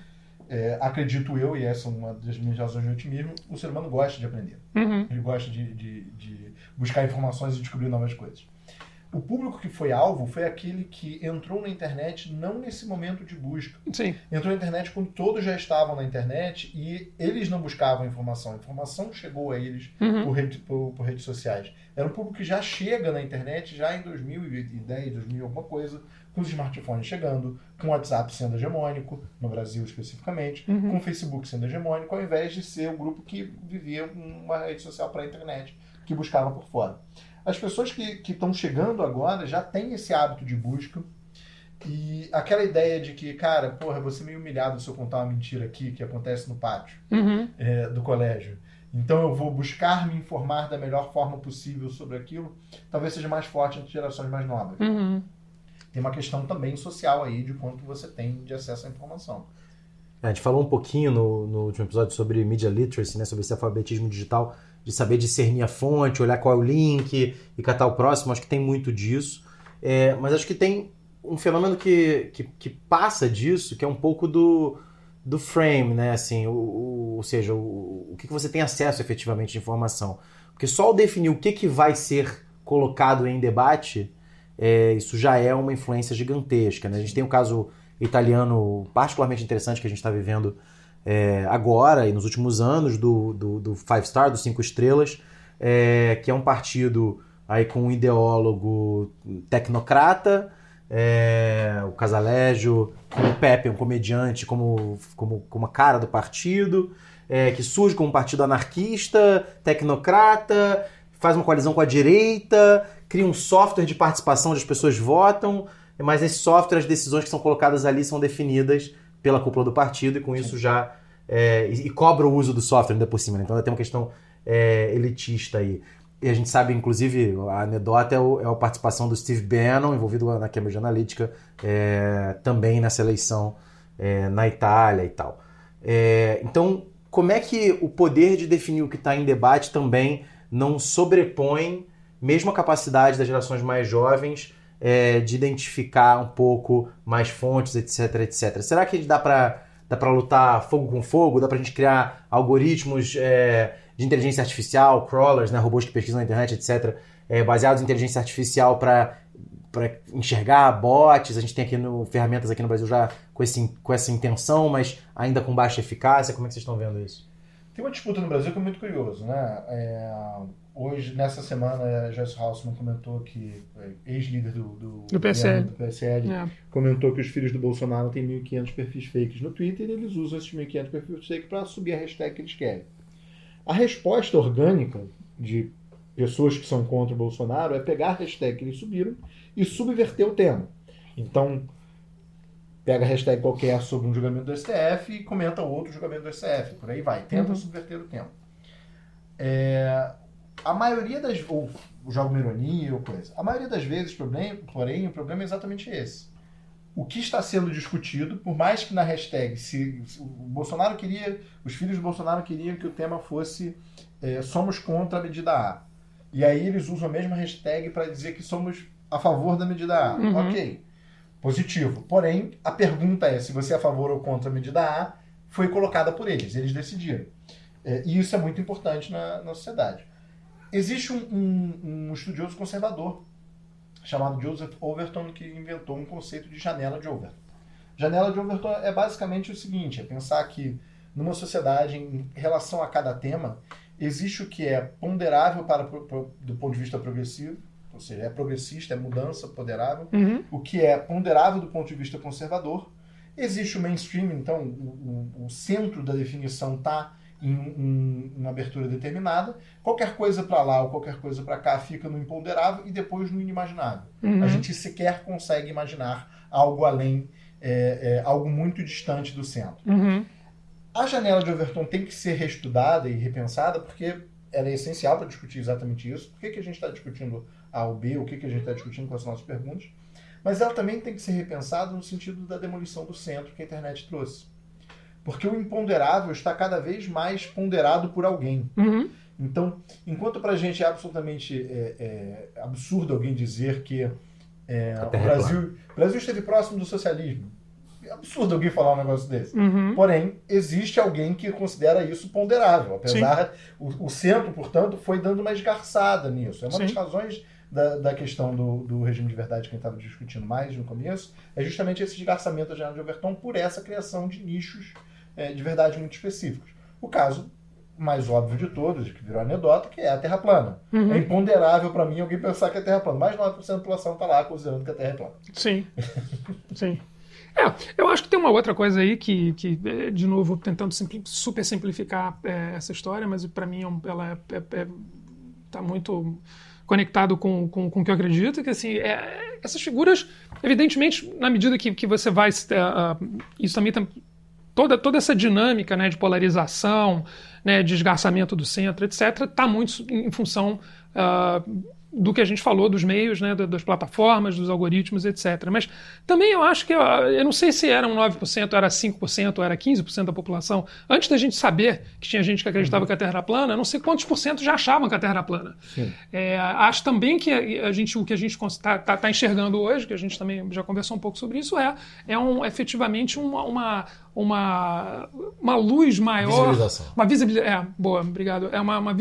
é, acredito eu, e essa é uma das minhas razões de otimismo, o ser humano gosta de aprender. Uhum. Ele gosta de, de, de buscar informações e descobrir novas coisas. O público que foi alvo foi aquele que entrou na internet não nesse momento de busca. Sim. Entrou na internet quando todos já estavam na internet e eles não buscavam informação. A informação chegou a eles uhum. por, rede, por, por, redes sociais. Era um público que já chega na internet já em 2010, 2000, alguma coisa, com os smartphones chegando, com o WhatsApp sendo hegemônico, no Brasil especificamente, uhum. com o Facebook sendo hegemônico, ao invés de ser o grupo que vivia uma rede social para a internet, que buscava por fora. As pessoas que estão chegando agora já têm esse hábito de busca. E aquela ideia de que, cara, porra, eu vou ser meio humilhado se eu contar uma mentira aqui que acontece no pátio uhum. é, do colégio. Então eu vou buscar me informar da melhor forma possível sobre aquilo, talvez seja mais forte entre gerações mais novas. Uhum. Tem uma questão também social aí de quanto você tem de acesso à informação. A gente falou um pouquinho no, no último episódio sobre media literacy, né, sobre esse alfabetismo digital de saber discernir a fonte, olhar qual é o link e catar o próximo. Acho que tem muito disso. É, mas acho que tem um fenômeno que, que, que, passa disso, que é um pouco do, do frame, né? Assim, o, o, ou seja, o, o que, que você tem acesso efetivamente de informação. Porque só ao definir o que, que vai ser colocado em debate, é, isso já é uma influência gigantesca. Né? A gente tem um caso italiano particularmente interessante que a gente está vivendo é, agora e nos últimos anos do, do, do Five Star, dos Cinco Estrelas, é, que é um partido aí com um ideólogo tecnocrata, é, o Casalégio, com o Pepe, um comediante, como, como, como a cara do partido, é, que surge como um partido anarquista, tecnocrata, faz uma coalizão com a direita, cria um software de participação onde as pessoas votam, mas esse software, as decisões que são colocadas ali são definidas pela cúpula do partido e com isso já. É, e, cobra o uso do software ainda por cima. Né? Então ainda tem uma questão é, elitista aí. E a gente sabe, inclusive, a anedota é, o, é a participação do Steve Bannon, envolvido na Cambridge Analytica, é, também nessa eleição é, na Itália e tal. É, então, como é que o poder de definir o que está em debate também não sobrepõe, mesmo a capacidade das gerações mais jovens, é, de identificar um pouco mais fontes, etc, etc. Será que dá para dá para lutar fogo com fogo? Dá para a gente criar algoritmos é, de inteligência artificial, crawlers, né, robôs que pesquisam na internet, etc, é, baseados em inteligência artificial para para enxergar bots, a gente tem aqui no, ferramentas aqui no Brasil já com, esse, com essa intenção, mas ainda com baixa eficácia. Como é que vocês estão vendo isso? Tem uma disputa no Brasil que é muito curioso, né? É, Hoje, nessa semana, a Joyce Hausman comentou que, é, ex-líder do, do, do PSL, do PSL é. comentou que os filhos do Bolsonaro têm 1.500 perfis fakes no Twitter e eles usam esses 1.500 perfis fakes para subir a hashtag que eles querem. A resposta orgânica de pessoas que são contra o Bolsonaro é pegar a hashtag que eles subiram e subverter o tema. Então, pega a hashtag qualquer sobre um julgamento do STF e comenta outro julgamento do STF. Por aí vai. Tenta uhum. subverter o tema. É, a maioria das. ou joga uma ironia ou coisa. A maioria das vezes, problema, porém, o problema é exatamente esse. O que está sendo discutido, por mais que na hashtag, se, se o Bolsonaro queria, os filhos do Bolsonaro queriam que o tema fosse é, somos contra a medida A. E aí eles usam a mesma hashtag para dizer que somos a favor da medida A. Uhum. Ok. Positivo. Porém, a pergunta é se você é a favor ou contra a medida A, foi colocada por eles, eles decidiram. É, e isso é muito importante na, na sociedade. Existe um, um, um, estudioso conservador chamado Joseph Overton que inventou um conceito de janela de Overton. Janela de Overton é basicamente o seguinte: é pensar que numa sociedade, em relação a cada tema, existe o que é ponderável para, do ponto de vista progressivo, ou seja, é progressista, é mudança ponderável, uhum. o que é ponderável do ponto de vista conservador. Existe o mainstream, então o, o, o centro da definição está em, em, uma abertura determinada. Qualquer coisa para lá ou qualquer coisa para cá fica no imponderável e depois no inimaginável. Uhum. A gente sequer consegue imaginar algo além, é, é, algo muito distante do centro. Uhum. A janela de Overton tem que ser reestudada e repensada porque ela é essencial para discutir exatamente isso. Por que, que a gente está discutindo A ou B? O que, que a gente está discutindo com as nossas perguntas? Mas ela também tem que ser repensada no sentido da demolição do centro que a internet trouxe. Porque o imponderável está cada vez mais ponderado por alguém. Uhum. Então, enquanto para a gente é absolutamente é, é, absurdo alguém dizer que é, o é Brasil, Brasil esteve próximo do socialismo. É absurdo alguém falar um negócio desse. Uhum. Porém, existe alguém que considera isso ponderável. Apesar, o, o, centro, portanto, foi dando uma esgarçada nisso. É uma Sim. das razões da, da questão do, do, regime de verdade que a gente estava discutindo mais no começo, é justamente esse esgarçamento da janela de Overton por essa criação de nichos é, de verdade muito específicos. O caso mais óbvio de todos, que virou anedota, que é a Terra plana. Uhum. É imponderável para mim alguém pensar que a Terra é plana. Mais de 9% da população está lá considerando que a Terra é plana. Sim. Sim. É, eu acho que tem uma outra coisa aí que, que é, de novo, tentando super simplificar é, essa história, mas para mim é ela está é, é, tá muito conectado com, com, com o que eu acredito, que assim, é, essas figuras, evidentemente, na medida que, que você vai... Uh, isso também tem toda, toda essa dinâmica né, de polarização, né, esgarçamento do centro, etc., está muito em função uh, do que a gente falou dos meios, né, das plataformas, dos algoritmos, etc. Mas também eu acho que, eu não sei se era um 9%, era 5%, era 15% da população. Antes da gente saber que tinha gente que acreditava uhum. que a Terra era plana, não sei quantos por cento já achavam que a Terra era plana. É, acho também que a gente, o que a gente está tá, tá enxergando hoje, que a gente também já conversou um pouco sobre isso, é, é um, efetivamente uma, uma uma, uma luz maior. Uma visibilidade. É, boa, obrigado. É uma, uma,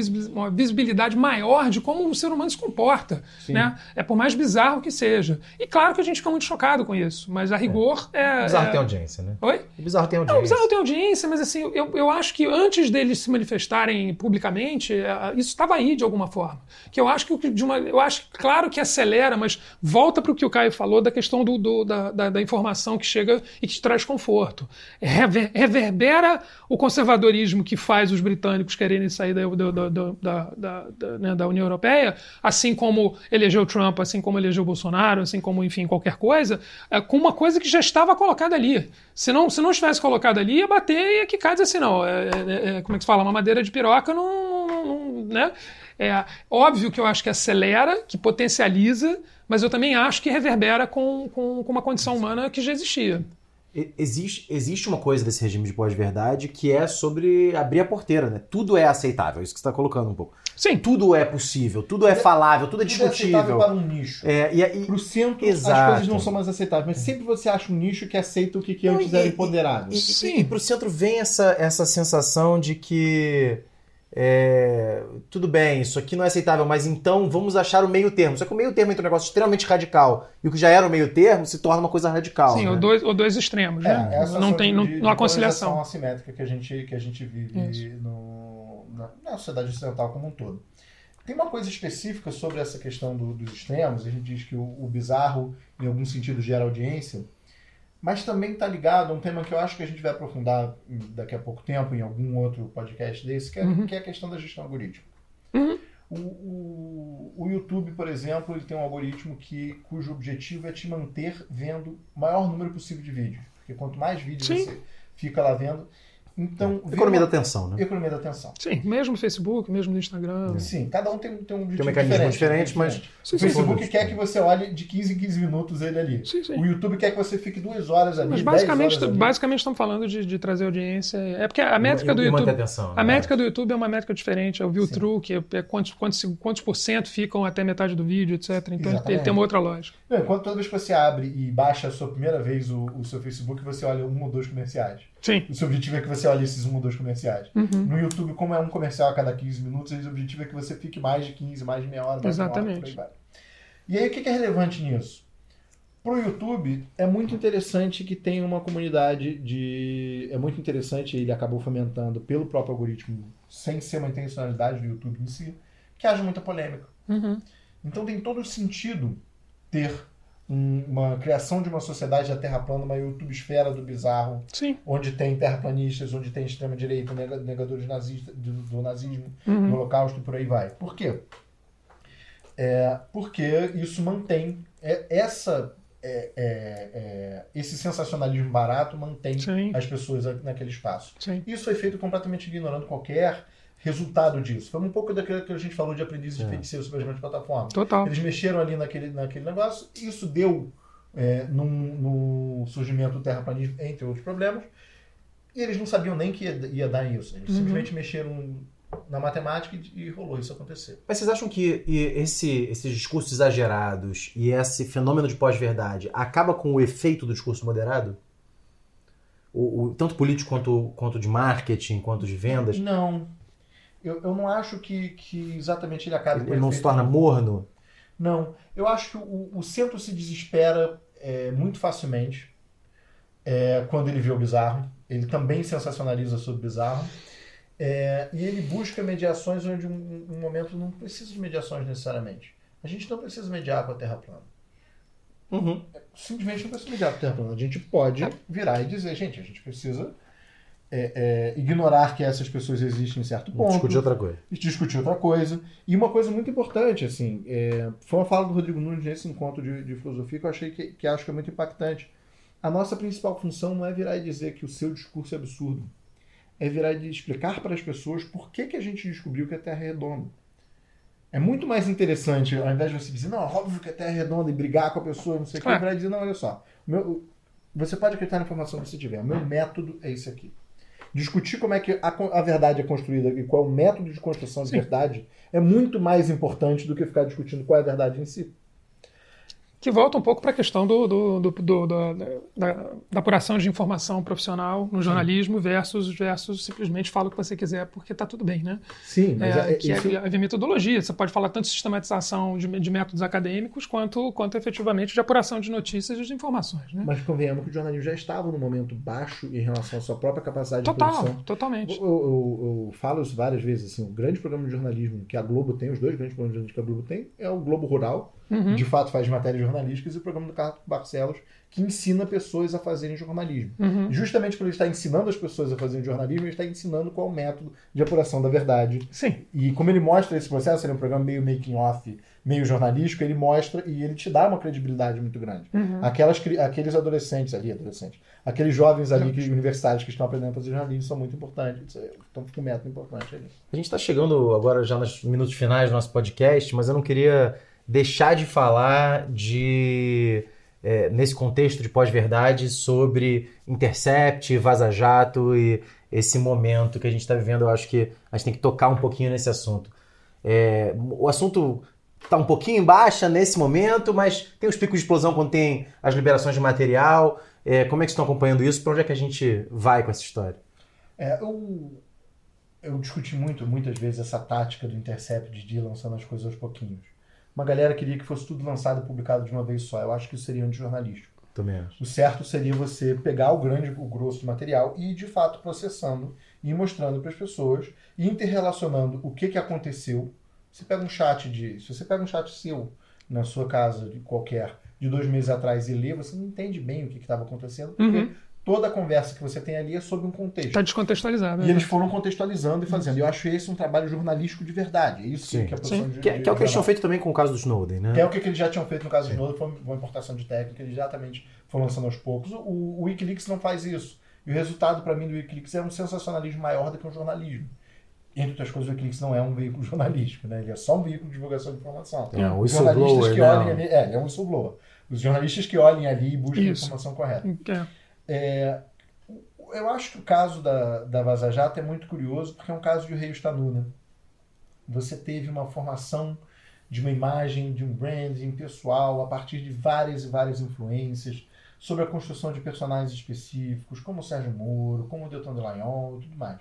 visibilidade maior de como o ser humano se comporta. Né? É por mais bizarro que seja. E claro que a gente fica muito chocado com isso, mas a rigor é. é bizarro é... tem audiência, né? Oi? O bizarro tem audiência. Não, o bizarro tem audiência, mas assim, eu, eu acho que antes deles se manifestarem publicamente, é, isso estava aí de alguma forma. Que eu acho que de uma. Eu acho, claro que acelera, mas volta para o que o Caio falou da questão do, do da, da, da informação que chega e que te traz conforto rever, reverbera o conservadorismo que faz os britânicos quererem sair da, da, da, da, né, da União Europeia, assim como elegeu Trump, assim como elegeu Bolsonaro, assim como, enfim, qualquer coisa, é, com uma coisa que já estava colocada ali. Se não, se não estivesse colocada ali, ia bater e ia quicar dizer assim, não, é, é, é, como é que se fala, uma madeira de piroca não, não, não né? É óbvio que eu acho que acelera, que potencializa, mas eu também acho que reverbera com, com, com uma condição humana que já existia. Existe, existe uma coisa desse regime de pós-verdade que é sobre abrir a porteira, né? Tudo é aceitável, isso que você está colocando um pouco. Sim. Tudo é possível, tudo é falável, tudo é tudo discutível. É aceitável para um nicho. É, e, e, Pro centro, Exato. as coisas não são mais aceitáveis, mas sempre você acha um nicho que aceita o que, que antes era imponderável. E, Sim. E, pro centro vem essa, essa sensação de que é, tudo bem, isso aqui não é aceitável, mas então vamos achar o meio termo. Só que o meio termo entre um negócio extremamente radical e o que já era o meio termo se torna uma coisa radical. Sim, né? ou, dois, ou dois extremos, é, né? Não tem não, de, não há conciliação. assimétrica que a gente, que a gente vive no, na, na, sociedade ocidental como um todo. Tem uma coisa específica sobre essa questão do, dos extremos, a gente diz que o, o bizarro, em algum sentido, gera audiência mas também está ligado a um tema que eu acho que a gente vai aprofundar daqui a pouco tempo em algum outro podcast desse, que é, uhum. que é a questão da gestão algorítmica. Uhum. O, o, o, YouTube, por exemplo, ele tem um algoritmo que, cujo objetivo é te manter vendo o maior número possível de vídeos. Porque quanto mais vídeos Sim. você fica lá vendo, Então, é. Economia uma... da atenção, né? Economia da atenção. Sim, mesmo no Facebook, mesmo no Instagram. Sim, cada um tem, tem um objetivo Tem um mecanismo diferente, mas... Sim, o Facebook quer que você olhe de 15 em 15 minutos ele ali. Sim, sim. O YouTube quer que você fique duas horas ali, Mas basicamente, horas ali. basicamente estamos falando de, de, trazer audiência. É porque a métrica e, do e YouTube... Atenção, a né? métrica do YouTube é uma métrica diferente. É o view through, que é quantos, quantos, quantos por cento ficam até metade do vídeo, etc. Então Exatamente. ele tem uma outra lógica. Não, enquanto toda vez que você abre e baixa a sua primeira vez o, o seu Facebook, você olha um ou dois comerciais. Sim. O seu objetivo é que você olhe esses um ou dois comerciais. Uhum. No YouTube, como é um comercial a cada 15 minutos, o objetivo é que você fique mais de 15, mais de meia hora, mais Exatamente. hora, E aí, o que é relevante nisso? Para o YouTube, é muito interessante que tenha uma comunidade de. É muito interessante, ele acabou fomentando pelo próprio algoritmo, sem ser uma intencionalidade do YouTube em si, que haja muita polêmica. Uhum. Então tem todo sentido ter uma criação de uma sociedade da Terra plana, uma YouTube esfera do bizarro, Sim. onde tem terraplanistas, onde tem extrema-direita, negadores nazistas, do, do nazismo, Uhum. do holocausto e por aí vai. Por quê? É, porque isso mantém é, essa é, é, é, esse sensacionalismo barato mantém Sim. as pessoas naquele espaço. Sim. Isso foi feito completamente ignorando qualquer resultado disso. Foi um pouco daquilo que a gente falou de aprendizes de É. feiticeiro sobre as grandes plataformas. Total. Eles mexeram ali naquele, naquele negócio, e isso deu é, num- no surgimento do terraplanismo, entre outros problemas, e eles não sabiam nem que ia, ia dar isso. Eles Uhum. simplesmente mexeram na matemática e, e rolou isso acontecer. Mas vocês acham que esse, esses discursos exagerados e esse fenômeno de pós-verdade acaba com o efeito do discurso moderado? O, o- tanto político quanto, quanto de marketing, quanto de vendas? Não. Eu, eu não acho que, que exatamente ele acabe com Ele não se torna morno? Não. Eu acho que o, o centro se desespera é, muito facilmente é, quando ele vê o bizarro. Ele também sensacionaliza sobre o bizarro. É, e ele busca mediações onde um, um momento não precisa de mediações necessariamente. A gente não precisa mediar com a Terra plana. Uhum. Simplesmente não precisa mediar com a Terra plana. A gente pode virar e dizer, gente, a gente precisa é, é, ignorar que essas pessoas existem em certo ponto Discutir outra coisa. e discutir outra coisa. E uma coisa muito importante, assim, é, foi uma fala do Rodrigo Nunes nesse encontro de, de filosofia que eu achei que, que acho que é muito impactante. A nossa principal função não é virar e dizer que o seu discurso é absurdo. É virar e explicar para as pessoas por que, que a gente descobriu que a Terra é redonda. É muito mais interessante, ao invés de você dizer, não, óbvio que a Terra é redonda e brigar com a pessoa, não sei o que, Claro. virar e dizer, não, olha só, meu- você pode acreditar na informação que você tiver, o meu método é esse aqui discutir como é que a, a verdade é construída e qual é o método de construção de Sim. verdade é muito mais importante do que ficar discutindo qual é a verdade em si. Que volta um pouco para a questão do, do, do- do- da, da- da apuração de informação profissional no jornalismo versus, versus simplesmente fala o que você quiser porque está tudo bem, né? Sim, mas É, é, que isso- é, é metodologia. Você pode falar tanto de sistematização de, de métodos acadêmicos quanto, quanto efetivamente de apuração de notícias e de informações. Né? mas convenhamos que o jornalismo já estava num momento baixo em relação à sua própria capacidade de Total, produção. totalmente. Eu, eu- eu falo isso várias vezes, assim, o grande programa de jornalismo que a Globo tem, os dois grandes programas de jornalismo que a Globo tem, é o Globo Rural, Uhum. de fato faz matérias jornalísticas, e o programa do Carlos Barcelos, que ensina pessoas a fazerem jornalismo. Uhum. Justamente por ele estar ensinando as pessoas a fazerem jornalismo, ele está ensinando qual é o método de apuração da verdade. Sim, E como ele mostra esse processo, ele é um programa meio making off, meio jornalístico, ele mostra e ele te dá uma credibilidade muito grande. Uhum. Aquelas, aqueles adolescentes ali, adolescentes, aqueles jovens ali, que, universitários que estão aprendendo a fazer jornalismo são muito importantes, estão com um método importante ali. A gente está chegando agora já nos minutos finais do nosso podcast, mas eu não queria deixar de falar de é, nesse contexto de pós-verdade sobre Intercept, Vaza Jato e esse momento que a gente está vivendo. Eu acho que a gente tem que tocar um pouquinho nesse assunto. É, o assunto está um pouquinho em baixa nesse momento, mas tem os picos de explosão quando tem as liberações de material. É, como é que estão acompanhando isso? Para onde é que a gente vai com essa história? É, eu, eu discuti muito, muitas vezes, essa tática do Intercept de ir lançando as coisas aos pouquinhos. Uma galera queria que fosse tudo lançado e publicado de uma vez só. Eu acho que isso seria antijornalístico. Também acho. O certo seria você pegar o grande, o grosso do material e ir de fato processando e mostrando para as pessoas e interrelacionando o que, que aconteceu. Você pega um chat de. Se você pega um chat seu na sua casa de qualquer de dois meses atrás e lê, você não entende bem o que estava acontecendo, porque Uhum. Toda a conversa que você tem ali é sobre um contexto. está descontextualizado. E né? eles foram contextualizando e fazendo. E eu acho esse um trabalho jornalístico de verdade. É isso que- Sim. que a produção Sim. de, Que, é- de- que é o que eles tinham feito também com o caso do Snowden, né? que é o que eles já tinham feito no caso Sim. de Snowden, foi uma importação de técnica, eles exatamente foram lançando aos poucos. O, o Wikileaks não faz isso. E o resultado, para mim, do Wikileaks é um sensacionalismo maior do que um jornalismo. Entre outras coisas, o Wikileaks não é um veículo jornalístico, né? Ele é só um veículo de divulgação de informação. É um Os jornalistas whistleblower, que né? olhem ali, é, ele é um whistleblower. Os jornalistas que olhem ali e busquem a informação correta. É. É, eu acho que o caso da, da Vaza Jato é muito curioso porque é um caso de rei está né? Você teve uma formação de uma imagem, de um branding pessoal a partir de várias e várias influências sobre a construção de personagens específicos, como o Sérgio Moro, como o Deltan Delagnol e tudo mais.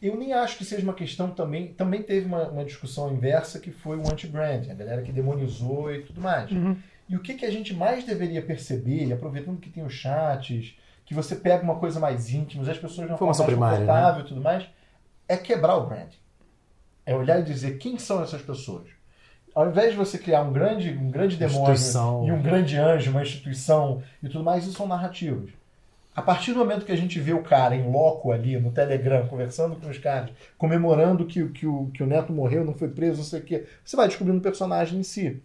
Eu nem acho que seja uma questão também. Também teve uma, uma discussão inversa que foi o anti-branding, a galera que demonizou e tudo mais. Uhum. E o que, que a gente mais deveria perceber, e aproveitando que tem os chats, que você pega uma coisa mais íntima, as pessoas mais Informação primária, né? confortável e tudo mais, é quebrar o brand. É olhar e dizer quem são essas pessoas. Ao invés de você criar um grande, um grande demônio e um grande anjo, uma instituição e tudo mais, isso são narrativas. A partir do momento que a gente vê o cara em loco ali no Telegram, conversando com os caras, comemorando que, o- que, o, que o neto morreu, não foi preso, não sei o quê, você vai descobrindo o personagem em si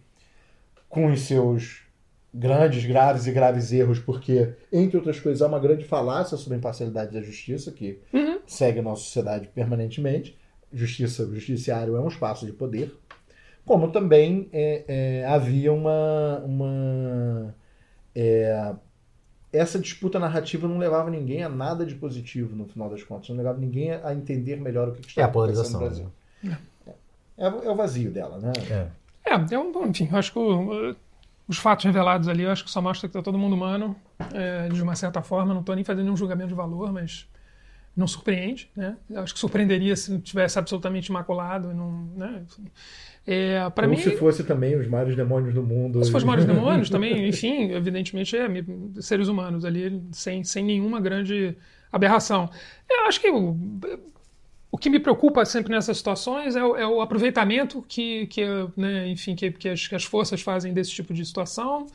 com os seus grandes, graves e graves erros, porque, entre outras coisas, há uma grande falácia sobre a imparcialidade da justiça que Uhum. segue a nossa sociedade permanentemente. Justiça, o judiciário é um espaço de poder. Como também é, é, havia uma. uma é, essa disputa narrativa não levava ninguém a nada de positivo, no final das contas. Não levava ninguém a entender melhor o que, que É estava a polarização. acontecendo no Brasil. É, é o vazio dela, né? É. É, eu, enfim, eu acho que os fatos revelados ali, eu acho que só mostra que tá todo mundo humano, é, de uma certa forma. Não estou nem fazendo nenhum julgamento de valor, mas não surpreende, né? Eu acho que surpreenderia se não tivesse absolutamente imaculado. Não, né? é, para mim, se fosse também os maiores demônios do mundo. se fosse maiores demônios também, enfim, evidentemente é seres humanos ali, sem, sem nenhuma grande aberração. Eu acho que o, que me preocupa sempre nessas situações é o, é o aproveitamento que, que, né, enfim, que, que, as, que as forças fazem desse tipo de situação.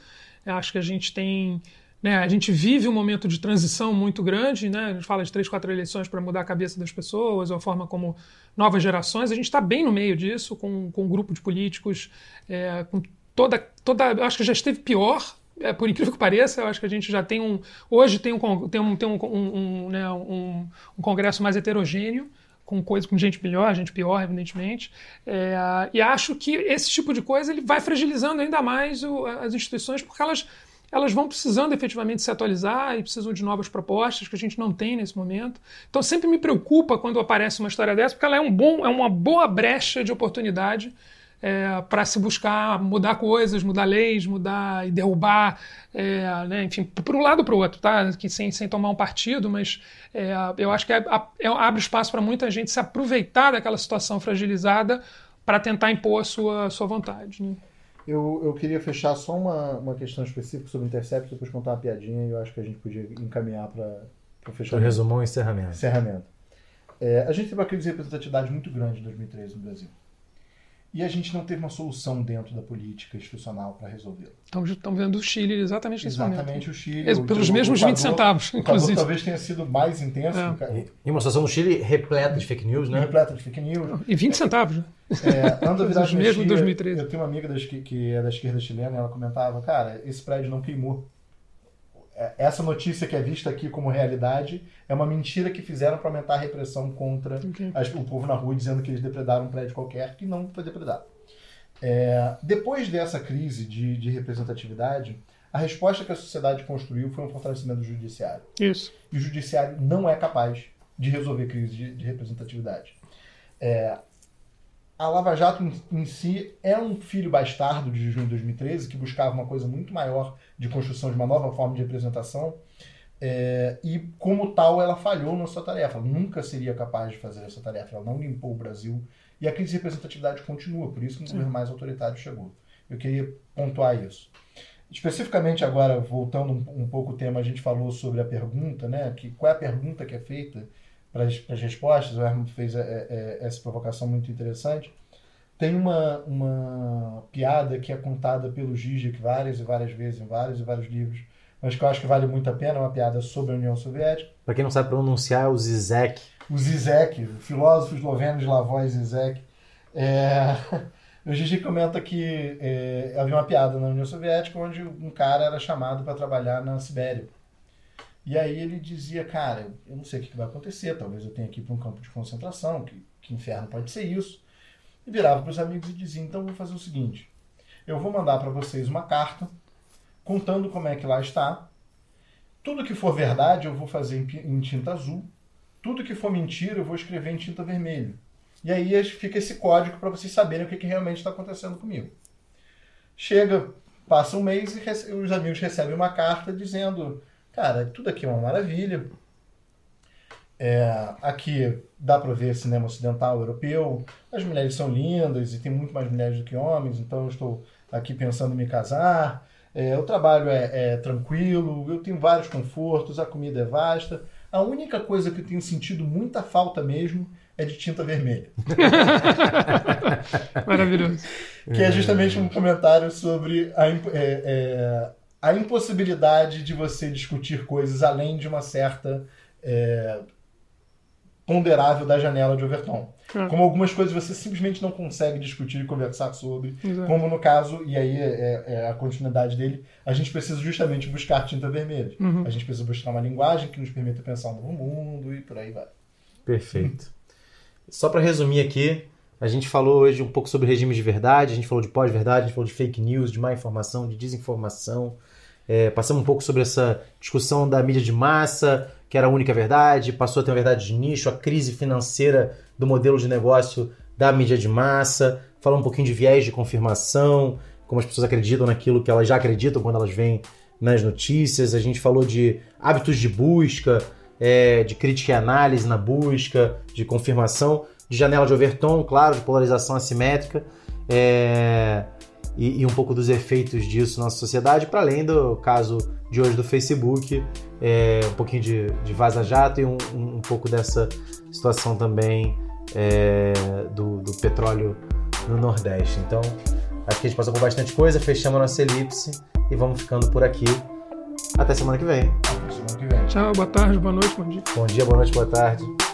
Eu acho que a gente tem. Né, a gente vive um momento de transição muito grande, né? a gente fala de três, quatro eleições para mudar a cabeça das pessoas, ou a forma como novas gerações, a gente está bem no meio disso, com, com um grupo de políticos, é, com toda, toda. Acho que já esteve pior, é, por incrível que pareça, eu acho que a gente já tem um. Hoje tem um, tem um, tem um, um, um, né, um, um congresso mais heterogêneo, com coisa, com gente melhor, gente pior, evidentemente. É, e acho que esse tipo de coisa ele vai fragilizando ainda mais o- as instituições, porque elas, elas vão precisando efetivamente se atualizar e precisam de novas propostas que a gente não tem nesse momento. Então sempre me preocupa quando aparece uma história dessa, porque ela é, um bom, é uma boa brecha de oportunidade para se buscar mudar coisas, mudar leis, mudar e derrubar, é, né, enfim, para um lado ou para o outro, tá? Que sem, sem tomar um partido, mas é, eu acho que é- é- abre espaço para muita gente se aproveitar daquela situação fragilizada para tentar impor a sua, sua vontade. né? Eu, eu queria fechar só uma, uma questão específica sobre o Intercept, depois contar uma piadinha e eu acho que a gente podia encaminhar para o Então, fechamento. resumão e encerramento. encerramento. É, a gente teve uma crise de representatividade muito grande em 2013 no Brasil. E a gente não teve uma solução dentro da política institucional para resolvê-lo. Estamos, estamos vendo o Chile exatamente nesse momento. Exatamente o Chile. Ex- o- Pelos o mesmos Equador- 20 centavos, O inclusive. talvez tenha sido mais intenso, É. o E uma situação no Chile repleta de fake news, né? repleta de fake news. E 20 centavos. né? É, anda virado mexia, 2013. Eu tenho uma amiga das que, que é da esquerda chilena, ela comentava, cara, esse prédio não queimou. É, Essa notícia que é vista aqui como realidade é uma mentira que fizeram para aumentar a repressão contra Ok. as- o povo na rua, dizendo que eles depredaram um prédio qualquer que não foi depredado. É, depois dessa crise de, de representatividade, a resposta que a sociedade construiu foi um fortalecimento do judiciário Isso. e o judiciário não é capaz de resolver crise de, de representatividade. É, a Lava Jato em, em si é um filho bastardo de junho de 2013 que buscava uma coisa muito maior de construção de uma nova forma de representação é, e como tal ela falhou na sua tarefa. Ela nunca seria capaz de fazer essa tarefa. Ela não limpou o Brasil e a crise de representatividade continua. Por isso que um governo mais autoritário chegou. Eu queria pontuar isso. Especificamente agora, voltando um, um pouco o tema, a gente falou sobre a pergunta, né? Que, qual é a pergunta que é feita para as respostas? O Herman fez é, é, essa provocação muito interessante. Tem uma, uma piada que é contada pelo Zizek várias e várias vezes em vários e vários livros, mas que eu acho que vale muito a pena, é uma piada sobre a União Soviética. Pra quem não sabe pronunciar, é o Zizek. O Zizek, o filósofo esloveno Slavoj Zizek, é, o Gigi comenta que é, havia uma piada na União Soviética onde um cara era chamado para trabalhar na Sibéria. E aí ele dizia, cara, eu não sei o que vai acontecer, talvez eu tenha que ir para um campo de concentração, que, que inferno pode ser isso. E virava para os amigos e dizia, então vou fazer o seguinte, eu vou mandar para vocês uma carta contando como é que lá está. Tudo que for verdade eu vou fazer em tinta azul. Tudo que for mentira eu vou escrever em tinta vermelha. E aí fica esse código para vocês saberem o que, que realmente está acontecendo comigo. Chega, passa um mês e os amigos recebem uma carta dizendo: Cara, tudo aqui é uma maravilha. É, aqui dá para ver cinema ocidental europeu. As mulheres são lindas e tem muito mais mulheres do que homens, então eu estou aqui pensando em me casar. É, o trabalho é, é tranquilo, eu tenho vários confortos, a comida é vasta. A única coisa que eu tenho sentido muita falta mesmo é de tinta vermelha. Maravilhoso. Que é justamente um comentário sobre a, é, é, a impossibilidade de você discutir coisas além de uma certa é, ponderável da janela de Overton. É. Como algumas coisas você simplesmente não consegue discutir e conversar sobre, Exato. como no caso, e aí é, é, a continuidade dele, a gente precisa justamente buscar tinta vermelha. Uhum. A gente precisa buscar uma linguagem que nos permita pensar um novo mundo e por aí vai. Perfeito. Só para resumir aqui, a gente falou hoje um pouco sobre regimes de verdade, a gente falou de pós-verdade, a gente falou de fake news, de má informação, de desinformação. É, passamos um pouco sobre essa discussão da mídia de massa, que era a única verdade, passou a ter uma verdade de nicho, a crise financeira do modelo de negócio da mídia de massa, falamos um pouquinho de viés de confirmação, como as pessoas acreditam naquilo que elas já acreditam quando elas veem nas notícias. A gente falou de hábitos de busca, é, de crítica e análise na busca, de confirmação, de janela de Overton, claro, de polarização assimétrica, é, e, e, um pouco dos efeitos disso na sociedade, para além do caso de hoje do Facebook, é, um pouquinho de, de vaza-jato e um, um, um, pouco dessa situação também é, do, do petróleo no Nordeste. Então, acho que a gente passou por bastante coisa, fechamos a nossa elipse e vamos ficando por aqui. Até semana que vem. Até semana que vem. Tchau, boa tarde, boa noite, bom dia. Bom dia, boa noite, boa tarde.